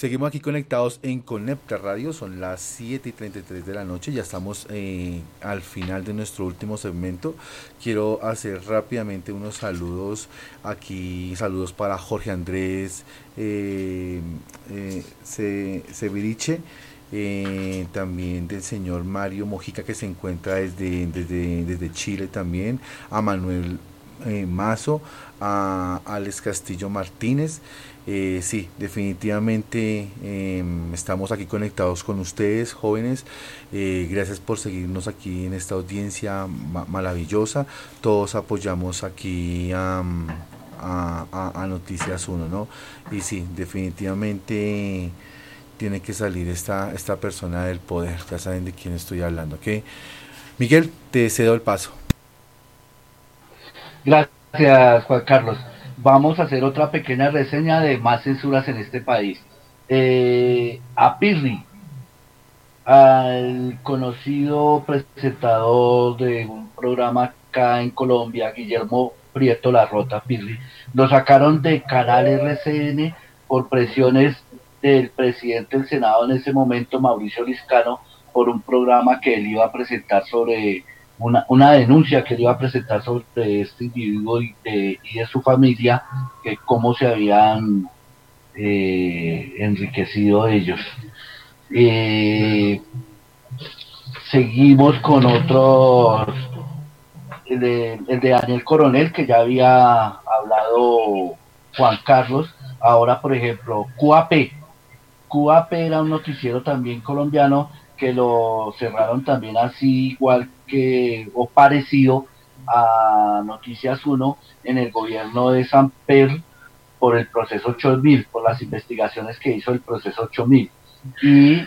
Seguimos aquí conectados en Conecta Radio, son las 7 y 33 de la noche, ya estamos eh, al final de nuestro último segmento. Quiero hacer rápidamente unos saludos aquí, saludos para Jorge Andrés eh, eh, Severiche. Eh, también del señor Mario Mojica que se encuentra desde, desde, desde Chile también, a Manuel eh, Mazo, a Alex Castillo Martínez. Eh, sí, definitivamente em, estamos aquí conectados con ustedes, jóvenes. Eh, gracias por seguirnos aquí en esta audiencia maravillosa. Todos apoyamos aquí a, Noticias 1, ¿no? Y sí, definitivamente tiene que salir esta, esta persona del poder. Ya saben de quién estoy hablando, ¿ok? Miguel, te cedo el paso. Gracias, Juan Carlos. Vamos a hacer otra pequeña reseña de más censuras en este país. Eh, a Pirri, al conocido presentador de un programa acá en Colombia, Guillermo Prieto La Rota Pirri, lo sacaron de Canal RCN por presiones del presidente del Senado en ese momento, Mauricio Liscano, por un programa que él iba a presentar sobre una, una denuncia que él iba a presentar sobre este individuo y de, su familia, que cómo se habían eh, enriquecido ellos. Eh, seguimos con otros, el de, el de Daniel Coronel, que ya había hablado Juan Carlos, ahora por ejemplo, QAP. QAP era un noticiero también colombiano que lo cerraron también así igual que o parecido a Noticias 1 en el gobierno de San Pedro por el proceso 8000, por las investigaciones que hizo el proceso 8000. Y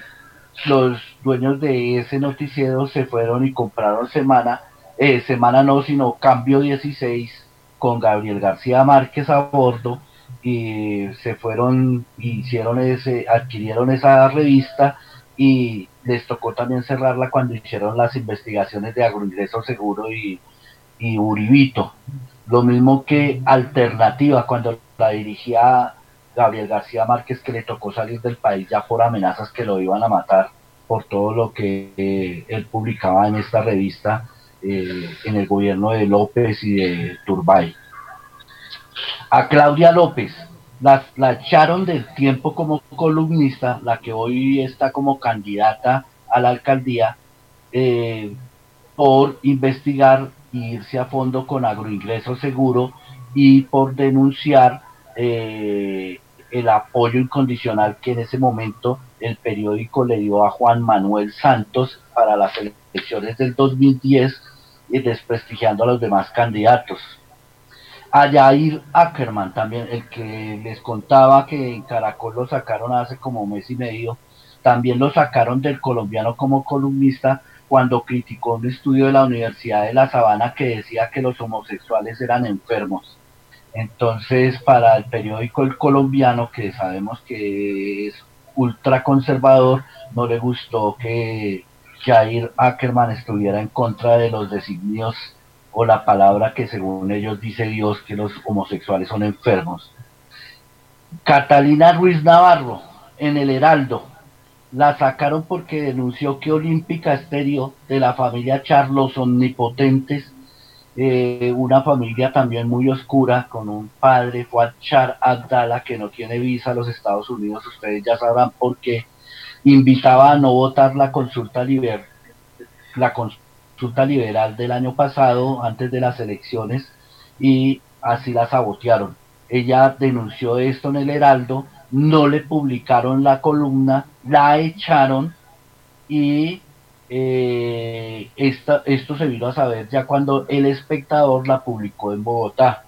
los dueños de ese noticiero se fueron y compraron Semana, eh, Semana no, sino Cambio 16 con Gabriel García Márquez a bordo y se fueron, hicieron ese, adquirieron esa revista y les tocó también cerrarla cuando hicieron las investigaciones de agroingreso seguro y, y Uribito. Lo mismo que Alternativa, cuando la dirigía Gabriel García Márquez, que le tocó salir del país ya por amenazas que lo iban a matar por todo lo que eh, él publicaba en esta revista eh, en el gobierno de López y de Turbay. A Claudia López, la, la echaron del tiempo como columnista, la que hoy está como candidata a la alcaldía, eh, por investigar e irse a fondo con agroingreso seguro y por denunciar eh, el apoyo incondicional que en ese momento el periódico le dio a Juan Manuel Santos para las elecciones del 2010 y desprestigiando a los demás candidatos a Yair Ackerman también, el que les contaba que en Caracol lo sacaron hace como mes y medio, también lo sacaron del colombiano como columnista cuando criticó un estudio de la Universidad de La Sabana que decía que los homosexuales eran enfermos. Entonces, para el periódico El Colombiano, que sabemos que es ultraconservador, no le gustó que Jair Ackerman estuviera en contra de los designios o la palabra que según ellos dice Dios que los homosexuales son enfermos. Catalina Ruiz Navarro, en el Heraldo, la sacaron porque denunció que Olímpica Estéreo de la familia Charlos Omnipotentes, eh, una familia también muy oscura, con un padre, Fuad Char Abdala, que no tiene visa a los Estados Unidos, ustedes ya sabrán por qué, invitaba a no votar la consulta libre, la consulta liberal del año pasado, antes de las elecciones, y así la sabotearon. Ella denunció esto en el Heraldo, no le publicaron la columna, la echaron y eh, esto se vino a saber ya cuando el espectador la publicó en Bogotá.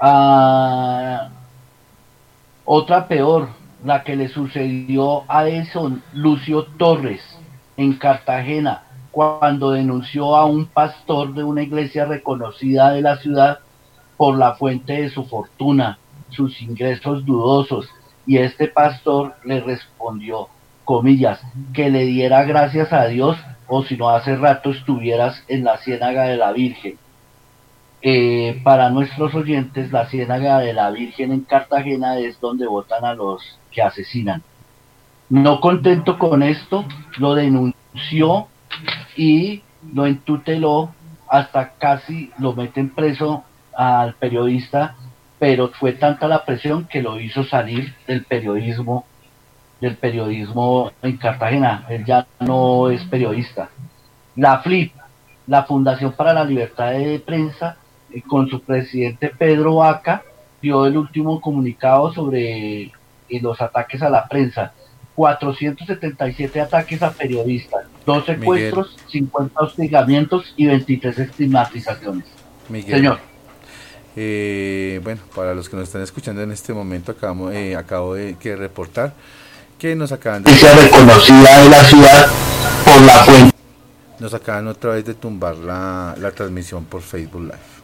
Ah, otra peor, la que le sucedió a Edson Lucio Torres en Cartagena cuando denunció a un pastor de una iglesia reconocida de la ciudad por la fuente de su fortuna, sus ingresos dudosos, y este pastor le respondió, comillas, que le diera gracias a Dios o si no hace rato estuvieras en la ciénaga de la Virgen. eh, para nuestros oyentes, la Ciénaga de la Virgen en Cartagena es donde votan a los que asesinan. No contento con esto, lo denunció y lo entuteló hasta casi lo meten preso al periodista, pero fue tanta la presión que lo hizo salir del periodismo del periodismo en Cartagena. Él ya no es periodista. La FLIP, la Fundación para la Libertad de Prensa, eh, con su presidente Pedro Vaca, dio el último comunicado sobre eh, los ataques a la prensa. 477 ataques a periodistas, dos secuestros, 50 hostigamientos y 23 estigmatizaciones. Señor. Eh, bueno, para los que nos están escuchando en este momento, acabamos, acabo de que reportar que nos acaban de... reconocida de la ciudad por la fuente. Nos acaban otra vez de tumbar la, la transmisión por Facebook Live.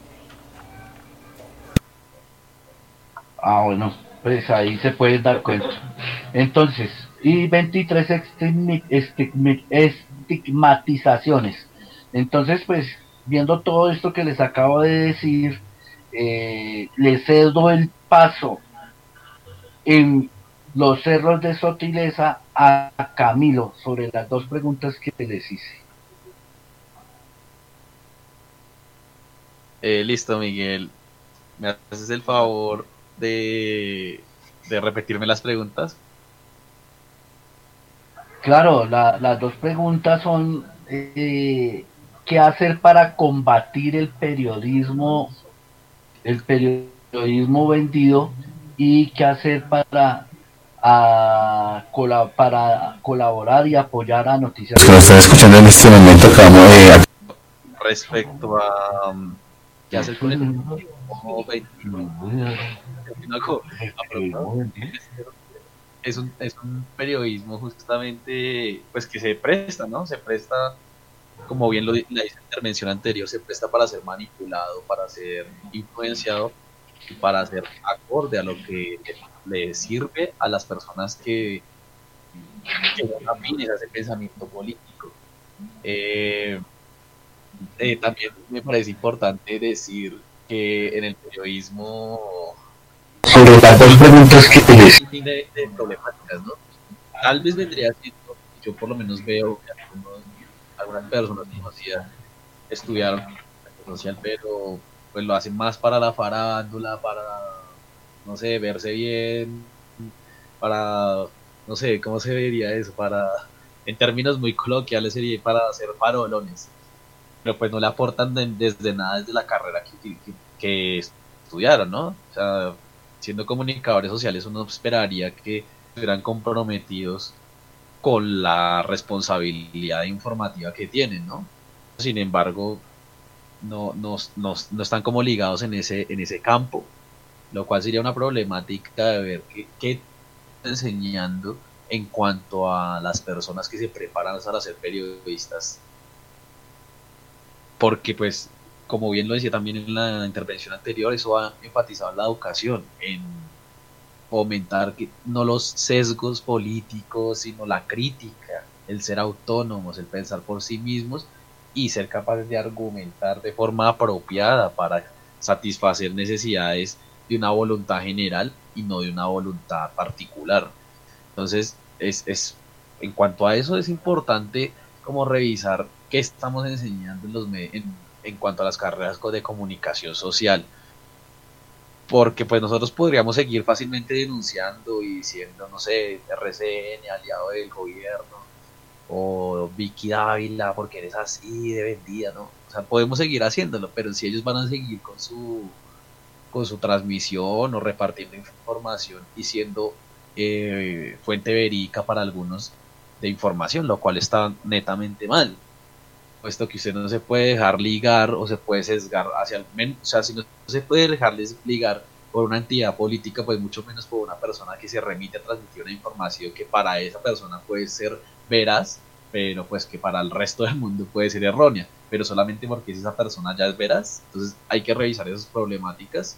Ah, bueno, pues ahí se pueden dar cuenta. Entonces, y 23 estigmatizaciones. Entonces, pues, viendo todo esto que les acabo de decir, eh, les cedo el paso en los cerros de Sotileza a Camilo sobre las dos preguntas que les hice. Eh, listo, Miguel. ¿Me haces el favor de, de repetirme las preguntas? Claro, las dos preguntas son eh, qué hacer para combatir el periodismo, el periodismo vendido y qué hacer para a para colaborar y apoyar a Noticias. Nos están escuchando en este momento acá, respecto a um, qué hacer con el es un, es un periodismo justamente pues que se presta, ¿no? Se presta, como bien lo dice la intervención anterior, se presta para ser manipulado, para ser influenciado y para ser acorde a lo que le sirve a las personas que, que a ese pensamiento político. Eh, eh, también me parece importante decir que en el periodismo sobre las dos preguntas que tienes de, de problemáticas, ¿no? Tal vez vendría siendo, yo por lo menos veo que algunas personas conocidas estudiaron social, pero pues lo hacen más para la farándula, para no sé, verse bien, para, no sé, ¿cómo se vería eso? Para, en términos muy coloquiales sería para hacer farolones, pero pues no le aportan desde nada desde la carrera que, que, estudiaron, ¿no? O sea, siendo comunicadores sociales uno esperaría que estuvieran comprometidos con la responsabilidad informativa que tienen, ¿no? Sin embargo, no, no, no, no están como ligados en ese, en ese campo lo cual sería una problemática de ver qué, qué enseñando en cuanto a las personas que se preparan para ser periodistas. Porque pues, como bien lo decía también en la intervención anterior, eso ha enfatizado en la educación, en fomentar no los sesgos políticos, sino la crítica, el ser autónomos, el pensar por sí mismos y ser capaces de argumentar de forma apropiada para satisfacer necesidades de una voluntad general y no de una voluntad particular. Entonces, es, es, en cuanto a eso es importante como revisar qué estamos enseñando en, los en, en cuanto a las carreras de comunicación social. Porque pues nosotros podríamos seguir fácilmente denunciando y diciendo, no sé, RCN, aliado del gobierno, o Vicky Dávila, porque eres así de vendida, ¿no? O sea, podemos seguir haciéndolo, pero si ellos van a seguir con su con su transmisión o repartiendo información y siendo eh, fuente verídica para algunos de información, lo cual está netamente mal, puesto que usted no se puede dejar ligar o se puede sesgar hacia el menos, o sea, si no se puede dejarles ligar por una entidad política, pues mucho menos por una persona que se remite a transmitir una información que para esa persona puede ser veraz, pero pues que para el resto del mundo puede ser errónea pero solamente porque esa persona ya es veraz. Entonces hay que revisar esas problemáticas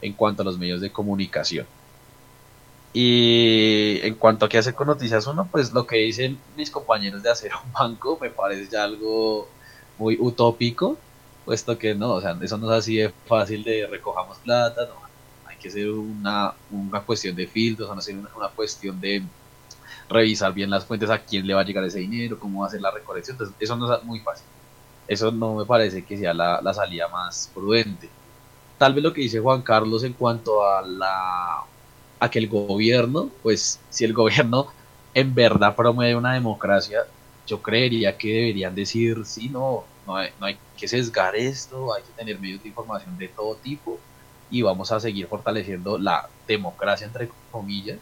en cuanto a los medios de comunicación. Y en cuanto a qué hacer con Noticias Uno, pues lo que dicen mis compañeros de hacer un [LAUGHS] banco me parece ya algo muy utópico, puesto que no, o sea, eso no es así de fácil de recojamos plata, no, hay que ser una, una cuestión de filtros, no ser una, una cuestión de revisar bien las fuentes, a quién le va a llegar ese dinero, cómo va a ser la recolección, entonces eso no es muy fácil. Eso no me parece que sea la, la salida más prudente. Tal vez lo que dice Juan Carlos en cuanto a la a que el gobierno, pues si el gobierno en verdad promueve una democracia, yo creería que deberían decir, sí, no, no hay, no hay que sesgar esto, hay que tener medios de información de todo tipo y vamos a seguir fortaleciendo la democracia, entre comillas,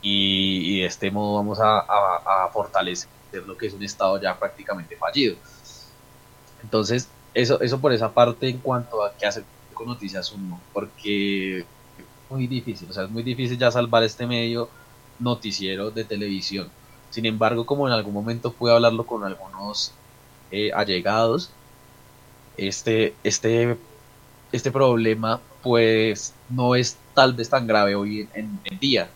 y, de este modo vamos a, a, fortalecer lo que es un Estado ya prácticamente fallido. Entonces, eso, eso por esa parte en cuanto a qué hacer con Noticias 1, porque muy difícil, o sea, es muy difícil ya salvar este medio noticiero de televisión. Sin embargo, como en algún momento pude hablarlo con algunos eh, allegados, este, este, este problema pues no es tal vez tan grave hoy en, en día.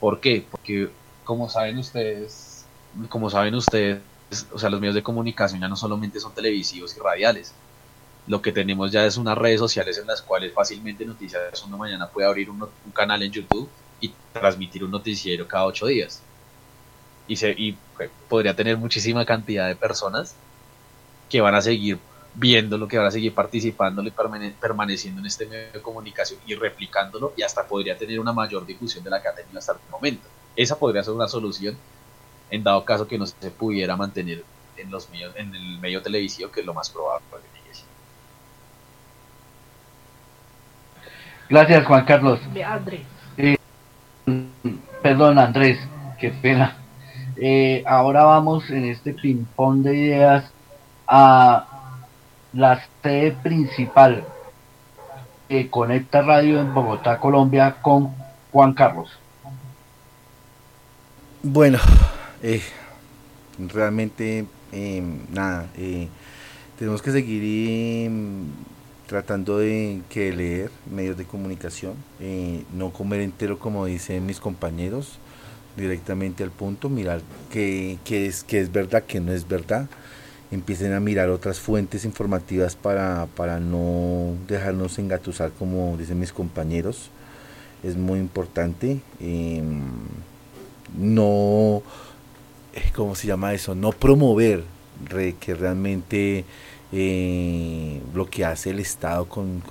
¿Por qué? Porque como saben ustedes, como saben ustedes, o sea, los medios de comunicación ya no solamente son televisivos y radiales. Lo que tenemos ya es unas redes sociales en las cuales fácilmente Noticias una mañana puede abrir un, canal en YouTube y transmitir un noticiero cada ocho días. Y, se, y pues, podría tener muchísima cantidad de personas que van a seguir viéndolo, que van a seguir participando y permaneciendo en este medio de comunicación y replicándolo y hasta podría tener una mayor difusión de la que ha tenido hasta el momento. Esa podría ser una solución en dado caso que no se pudiera mantener en los medios, en el medio televisivo, que es lo más probable. Gracias, Juan Carlos. Eh, perdón, Andrés, qué pena. Eh, ahora vamos en este ping-pong de ideas a la sede principal que conecta radio en Bogotá, Colombia, con Juan Carlos. Bueno, eh, realmente, em, nada, eh, tenemos que seguir em, tratando de que leer medios de comunicación, eh, no comer entero como dicen mis compañeros, directamente al punto, mirar qué, es, qué es verdad, qué no es verdad, empiecen a mirar otras fuentes informativas para, para no dejarnos engatusar como dicen mis compañeros, es muy importante, em, no ¿cómo se llama eso? No promover que realmente eh, lo que hace el Estado con,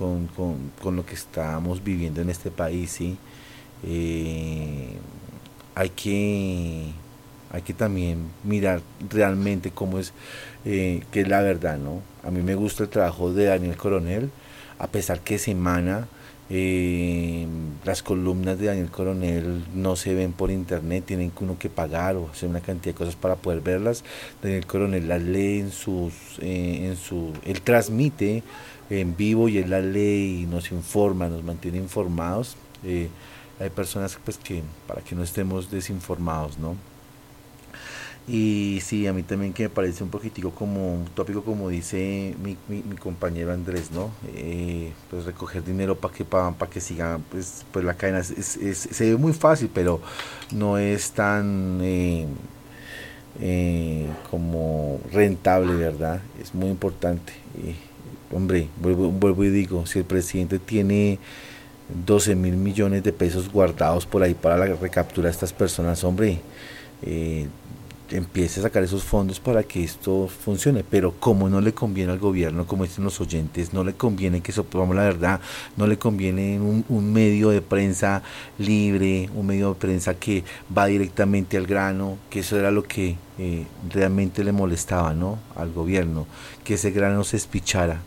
lo que estamos viviendo en este país, ¿sí? Eh, hay que hay que también mirar realmente cómo es eh, que es la verdad no a mí me gusta el trabajo de Daniel Coronel a pesar que semana eh, las columnas de Daniel Coronel no se ven por internet, tienen uno que pagar o hacer una cantidad de cosas para poder verlas. Daniel Coronel las lee en sus, eh, en su, él transmite en vivo y él las lee y nos informa, nos mantiene informados. Eh, hay personas pues que para que no estemos desinformados, ¿no? Y sí, a mí también que me parece un poquitico como un tópico, como dice mi, mi, compañero Andrés, ¿no? Eh, pues recoger dinero para que para, que siga pues, pues la cadena. se ve muy fácil, pero no es tan eh, eh, como rentable, ¿verdad? Es muy importante. hombre, vuelvo, vuelvo y digo, si el presidente tiene 12 mil millones de pesos guardados por ahí para la recaptura de estas personas, hombre, eh, empiece a sacar esos fondos para que esto funcione, pero como no le conviene al gobierno, como dicen los oyentes, no le conviene que vamos la verdad, no le conviene un, medio de prensa libre, un medio de prensa que va directamente al grano, que eso era lo que eh, realmente le molestaba ¿no? al gobierno, que ese grano se espichara.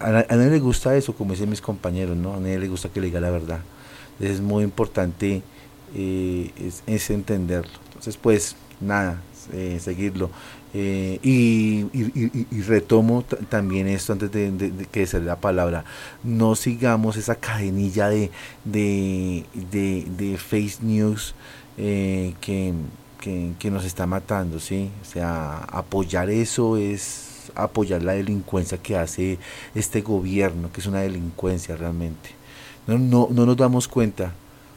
A, nadie le gusta eso, como dicen mis compañeros, ¿no? a nadie le gusta que le diga la verdad. Es muy importante eh, es entenderlo. Entonces, pues nada, eh, seguirlo. Eh, y, retomo también esto antes de, que se la palabra. No sigamos esa cadenilla de, de, face news eh, que, que, nos está matando, ¿sí? O sea, apoyar eso es apoyar la delincuencia que hace este gobierno, que es una delincuencia realmente. No, no, no nos damos cuenta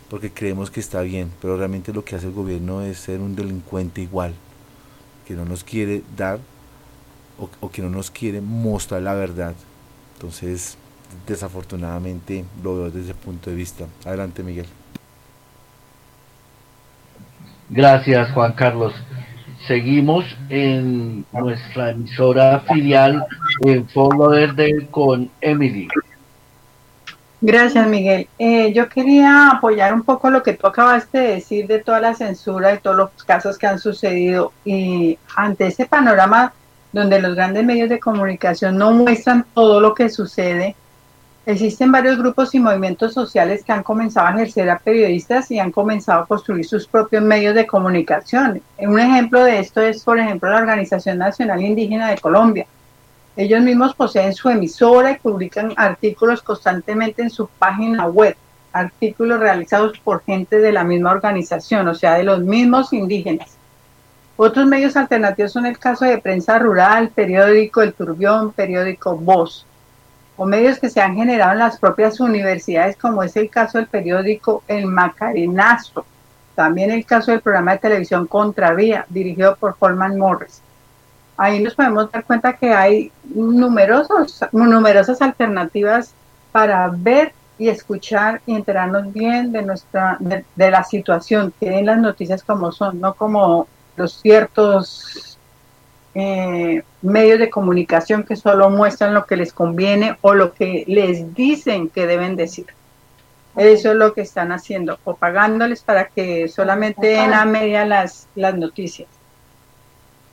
porque creemos que está bien, pero realmente lo que hace el gobierno es ser un delincuente igual, que no nos quiere dar o, que no nos quiere mostrar la verdad. Entonces, desafortunadamente lo veo desde ese punto de vista. Adelante, Miguel. Gracias, Juan Carlos. Seguimos en nuestra emisora filial en Foro Verde con Emily. Gracias, Miguel. Eh, yo quería apoyar un poco lo que tú acabaste de decir de toda la censura y todos los casos que han sucedido. Y ante ese panorama donde los grandes medios de comunicación no muestran todo lo que sucede, existen varios grupos y movimientos sociales que han comenzado a ejercer a periodistas y han comenzado a construir sus propios medios de comunicación. Un ejemplo de esto es, por ejemplo, la Organización Nacional Indígena de Colombia ellos mismos poseen su emisora y publican artículos constantemente en su página web, artículos realizados por gente de la misma organización, o sea, de los mismos indígenas. Otros medios alternativos son el caso de prensa rural, periódico El Turbión, periódico Voz, o medios que se han generado en las propias universidades, como es el caso del periódico El Macarenazo, también el caso del programa de televisión Contravía, dirigido por Holman Morris ahí nos podemos dar cuenta que hay numerosos, numerosas alternativas para ver y escuchar y enterarnos bien de nuestra de, la situación, que en las noticias como son, no como los ciertos eh, medios de comunicación que solo muestran lo que les conviene o lo que les dicen que deben decir. Eso es lo que están haciendo, o pagándoles para que solamente den a media las, las noticias.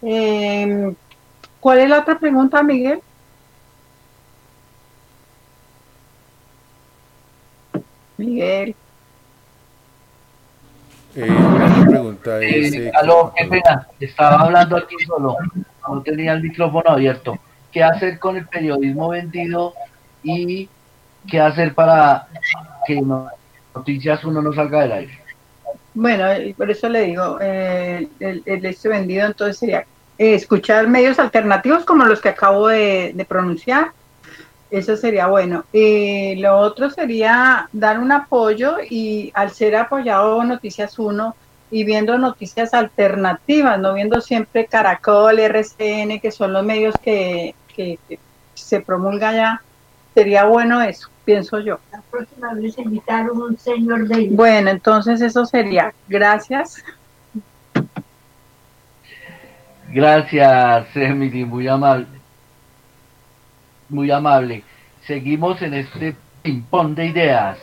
Eh, ¿Cuál es la otra pregunta, Miguel? Miguel. Eh, la pregunta es... Eh, aló, qué pena, estaba hablando aquí solo, no tenía el micrófono abierto. ¿Qué hacer con el periodismo vendido y qué hacer para que noticias uno no salga del aire? Bueno, por eso le digo, eh, el, el, este vendido entonces sería eh, escuchar medios alternativos como los que acabo de, pronunciar. Eso sería bueno. y lo otro sería dar un apoyo y al ser apoyado Noticias 1 y viendo noticias alternativas, no viendo siempre Caracol, RCN, que son los medios que, que, se promulga ya, sería bueno eso, pienso yo. La próxima vez invitar un señor de... Bueno, entonces eso sería. Gracias. Gracias, Emily, muy amable. Muy amable. Seguimos en este ping-pong de ideas.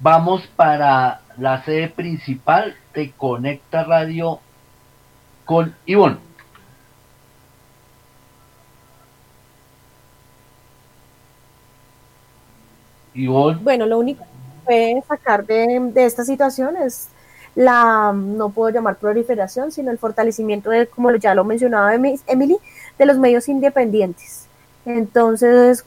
Vamos para la sede principal de Conecta Radio con Ivonne. Ivonne. Bueno, lo único que puede sacar de, de esta situación es la, no puedo llamar proliferación, sino el fortalecimiento de, como ya lo mencionaba Emily, de los medios independientes. Entonces,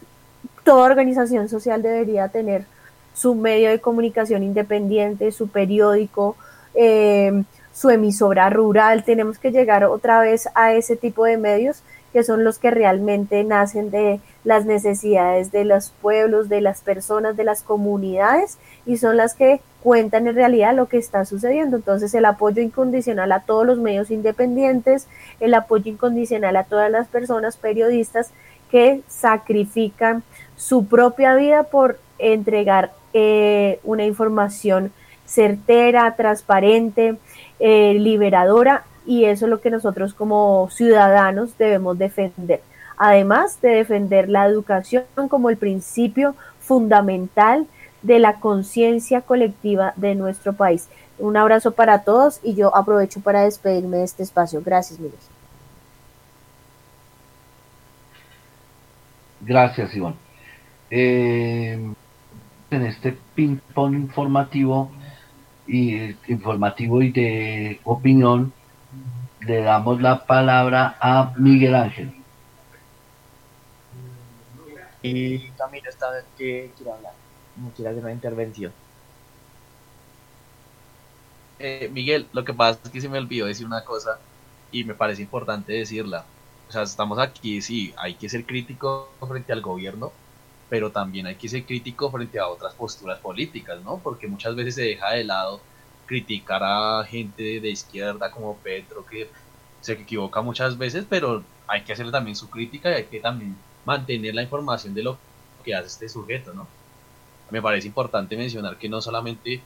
toda organización social debería tener su medio de comunicación independiente, su periódico, eh, su emisora rural. Tenemos que llegar otra vez a ese tipo de medios que son los que realmente nacen de las necesidades de los pueblos, de las personas, de las comunidades y son las que cuentan en realidad lo que está sucediendo. Entonces el apoyo incondicional a todos los medios independientes, el apoyo incondicional a todas las personas periodistas que sacrifican su propia vida por entregar eh, una información certera, transparente, eh, liberadora y eso es lo que nosotros como ciudadanos debemos defender. Además de defender la educación como el principio fundamental de la conciencia colectiva de nuestro país. Un abrazo para todos y yo aprovecho para despedirme de este espacio. Gracias, Miguel. Gracias, Iván. Eh, en este ping-pong informativo y informativo y de opinión, le damos la palabra a Miguel Ángel. Y también esta vez que quiero hablar, quiero hacer una intervención. Eh, Miguel, lo que pasa es que se me olvidó decir una cosa y me parece importante decirla. O sea, estamos aquí, sí, hay que ser crítico frente al gobierno, pero también hay que ser crítico frente a otras posturas políticas, ¿no? Porque muchas veces se deja de lado criticar a gente de izquierda como Petro, que se equivoca muchas veces, pero hay que hacerle también su crítica y hay que también mantener la información de lo que hace este sujeto, ¿no? Me parece importante mencionar que no solamente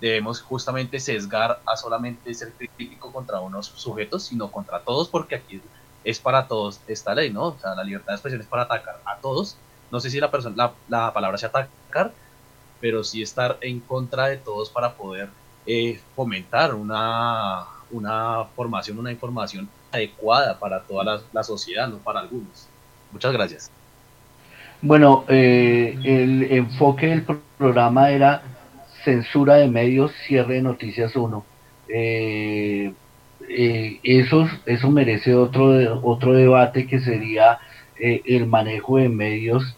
debemos justamente sesgar a solamente ser crítico contra unos sujetos, sino contra todos, porque aquí es para todos esta ley, ¿no? O sea, la libertad de expresión es para atacar a todos. No sé si la, persona, la, la palabra sea atacar, pero sí estar en contra de todos para poder eh, fomentar una, una formación, una información adecuada para toda la, sociedad, no para algunos. Muchas gracias. Bueno, eh, el enfoque del programa era censura de medios, cierre de Noticias 1. Eh, eh, eso, eso merece otro, otro debate que sería el manejo de medios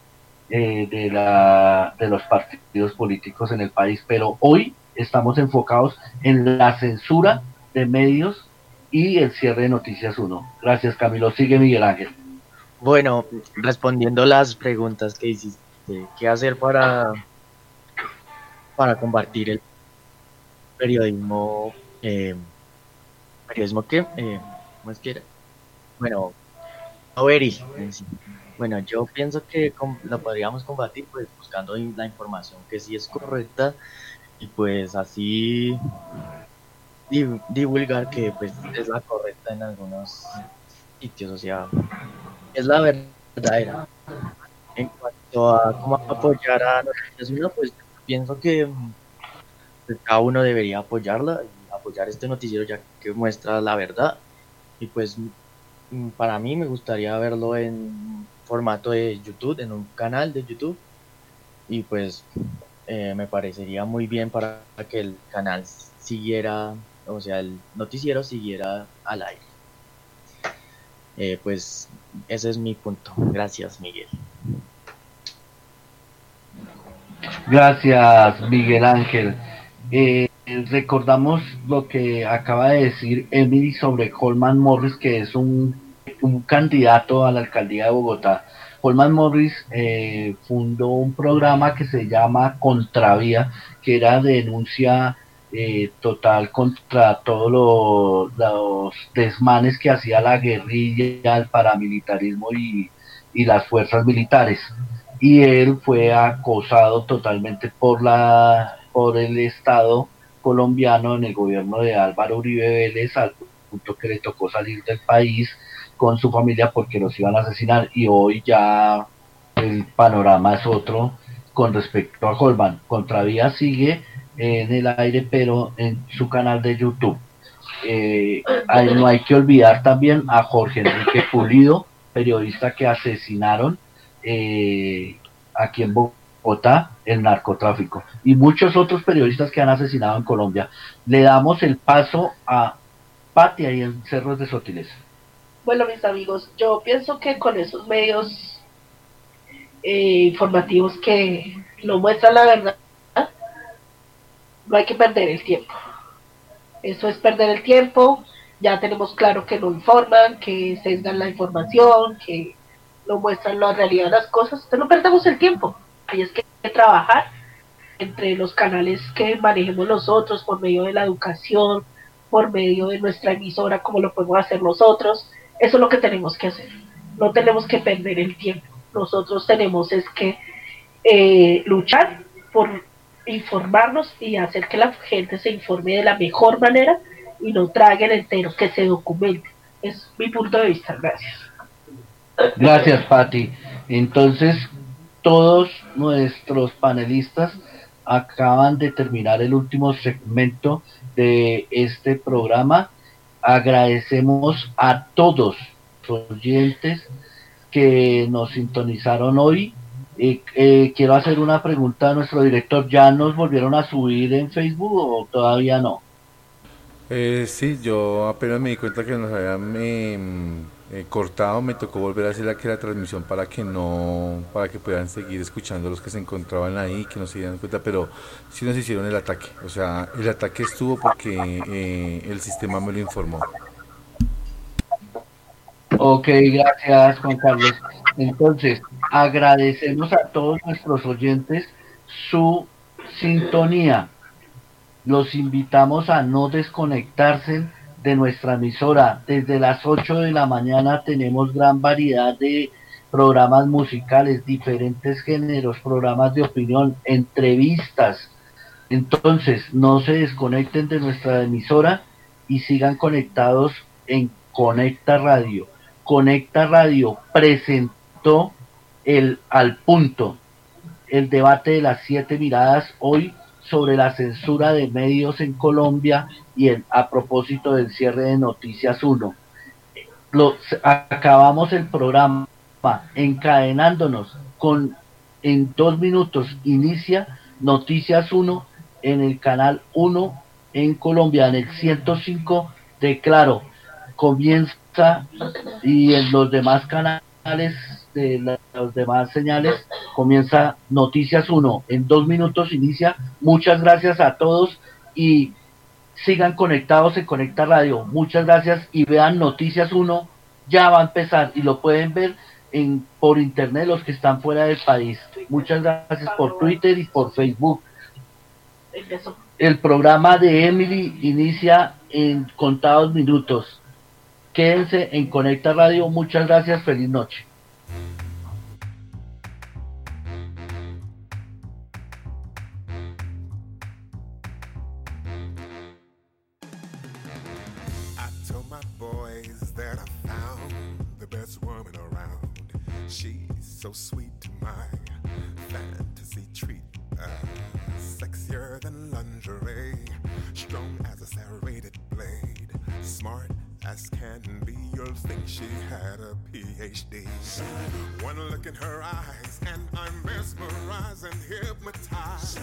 de, la, de los partidos políticos en el país. Pero hoy estamos enfocados en la censura de medios y el cierre de Noticias 1. Gracias Camilo. Sigue Miguel Ángel. Bueno, respondiendo las preguntas que hiciste, ¿qué hacer para, para combatir el periodismo? Eh, ¿Periodismo qué? Eh, ¿Cómo es que era? Bueno, Bueno, yo pienso que lo podríamos combatir pues buscando la información que sí es correcta y pues así divulgar que pues es la correcta en algunos sitios, o sea, es la verdadera. En cuanto a cómo apoyar a Noticias pues pienso que pues, cada uno debería apoyarla y apoyar este noticiero ya que muestra la verdad. Y pues mm, para mí me gustaría verlo en formato de YouTube, en un canal de YouTube. Y pues eh, me parecería muy bien para que el canal siguiera o sea, el noticiero siguiera al aire. Eh, pues ese es mi punto. Gracias, Miguel. Gracias, Miguel Ángel. Eh, recordamos lo que acaba de decir Emily sobre Holman Morris, que es un, un candidato a la alcaldía de Bogotá. Holman Morris eh, fundó un programa que se llama Contravía, que era denuncia eh, total contra todos los desmanes que hacía la guerrilla, el paramilitarismo y, las fuerzas militares. Y él fue acosado totalmente por, la, por el Estado colombiano en el gobierno de Álvaro Uribe Vélez, al punto que le tocó salir del país con su familia porque los iban a asesinar. Y hoy ya el panorama es otro con respecto a Holman. Contravía sigue en el aire, pero en su canal de YouTube. Eh, no hay que olvidar también a Jorge Enrique Pulido, periodista que asesinaron eh, aquí en Bogotá el narcotráfico y muchos otros periodistas que han asesinado en Colombia. Le damos el paso a Pati y en Cerros de Sotiles. Bueno, mis amigos, yo pienso que con esos medios eh, informativos que no muestran la verdad, no hay que perder el tiempo. Eso es perder el tiempo. Ya tenemos claro que no informan, que sesgan la información, que no muestran la realidad de las cosas. Entonces no perdamos el tiempo. Ahí es que hay que trabajar entre los canales que manejemos nosotros por medio de la educación, por medio de nuestra emisora, como lo podemos hacer nosotros. Eso es lo que tenemos que hacer. No tenemos que perder el tiempo. Nosotros tenemos es que eh, luchar por informarnos y hacer que la gente se informe de la mejor manera y no traguen entero, que se documente. Es mi punto de vista. Gracias. Gracias, Patti. Entonces, todos nuestros panelistas acaban de terminar el último segmento de este programa. Agradecemos a todos los oyentes que nos sintonizaron hoy eh, quiero hacer una pregunta a nuestro director. ¿Ya nos volvieron a subir en Facebook o todavía no? Eh, sí, yo apenas me di cuenta que nos habían eh, cortado, me tocó volver a hacer aquí la transmisión para que no, para que puedan seguir escuchando los que se encontraban ahí, que no se dieran cuenta, pero sí nos hicieron el ataque. O sea, el ataque estuvo porque eh, el sistema me lo informó. Ok, gracias Juan Carlos. Entonces, agradecemos a todos nuestros oyentes su sintonía. Los invitamos a no desconectarse de nuestra emisora. Desde las 8 de la mañana tenemos gran variedad de programas musicales, diferentes géneros, programas de opinión, entrevistas. Entonces, no se desconecten de nuestra emisora y sigan conectados en Conecta Radio. Conecta Radio presentó el al punto el debate de las siete miradas hoy sobre la censura de medios en Colombia y el, a propósito del cierre de Noticias 1. Lo, acabamos el programa encadenándonos con en dos minutos inicia Noticias 1 en el canal 1 en Colombia, en el 105 de Claro. Comienza y en los demás canales de las demás señales comienza Noticias 1. En dos minutos inicia. Muchas gracias a todos y sigan conectados en Conecta Radio. Muchas gracias y vean Noticias 1. Ya va a empezar y lo pueden ver en, por internet los que están fuera del país. Muchas gracias por Twitter y por Facebook. El programa de Emily inicia en contados minutos. Quédense en Conecta Radio. Muchas gracias. Feliz noche. Can be. You'll think she had a PhD. One look in her eyes, and I'm mesmerized and hypnotized.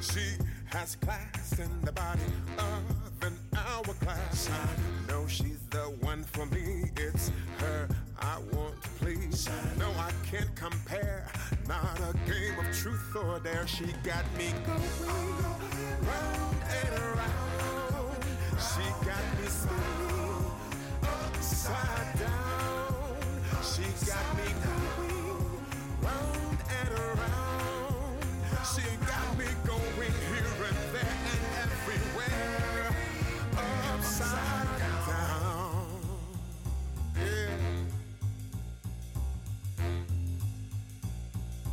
She has class in the body of an hourglass. I know she's the one for me. It's her I want to please. No, I can't compare. Not a game of truth or dare. She got me going round and around. She got me spinning upside down. She got me going round and around. She got me going here and there and everywhere. Upside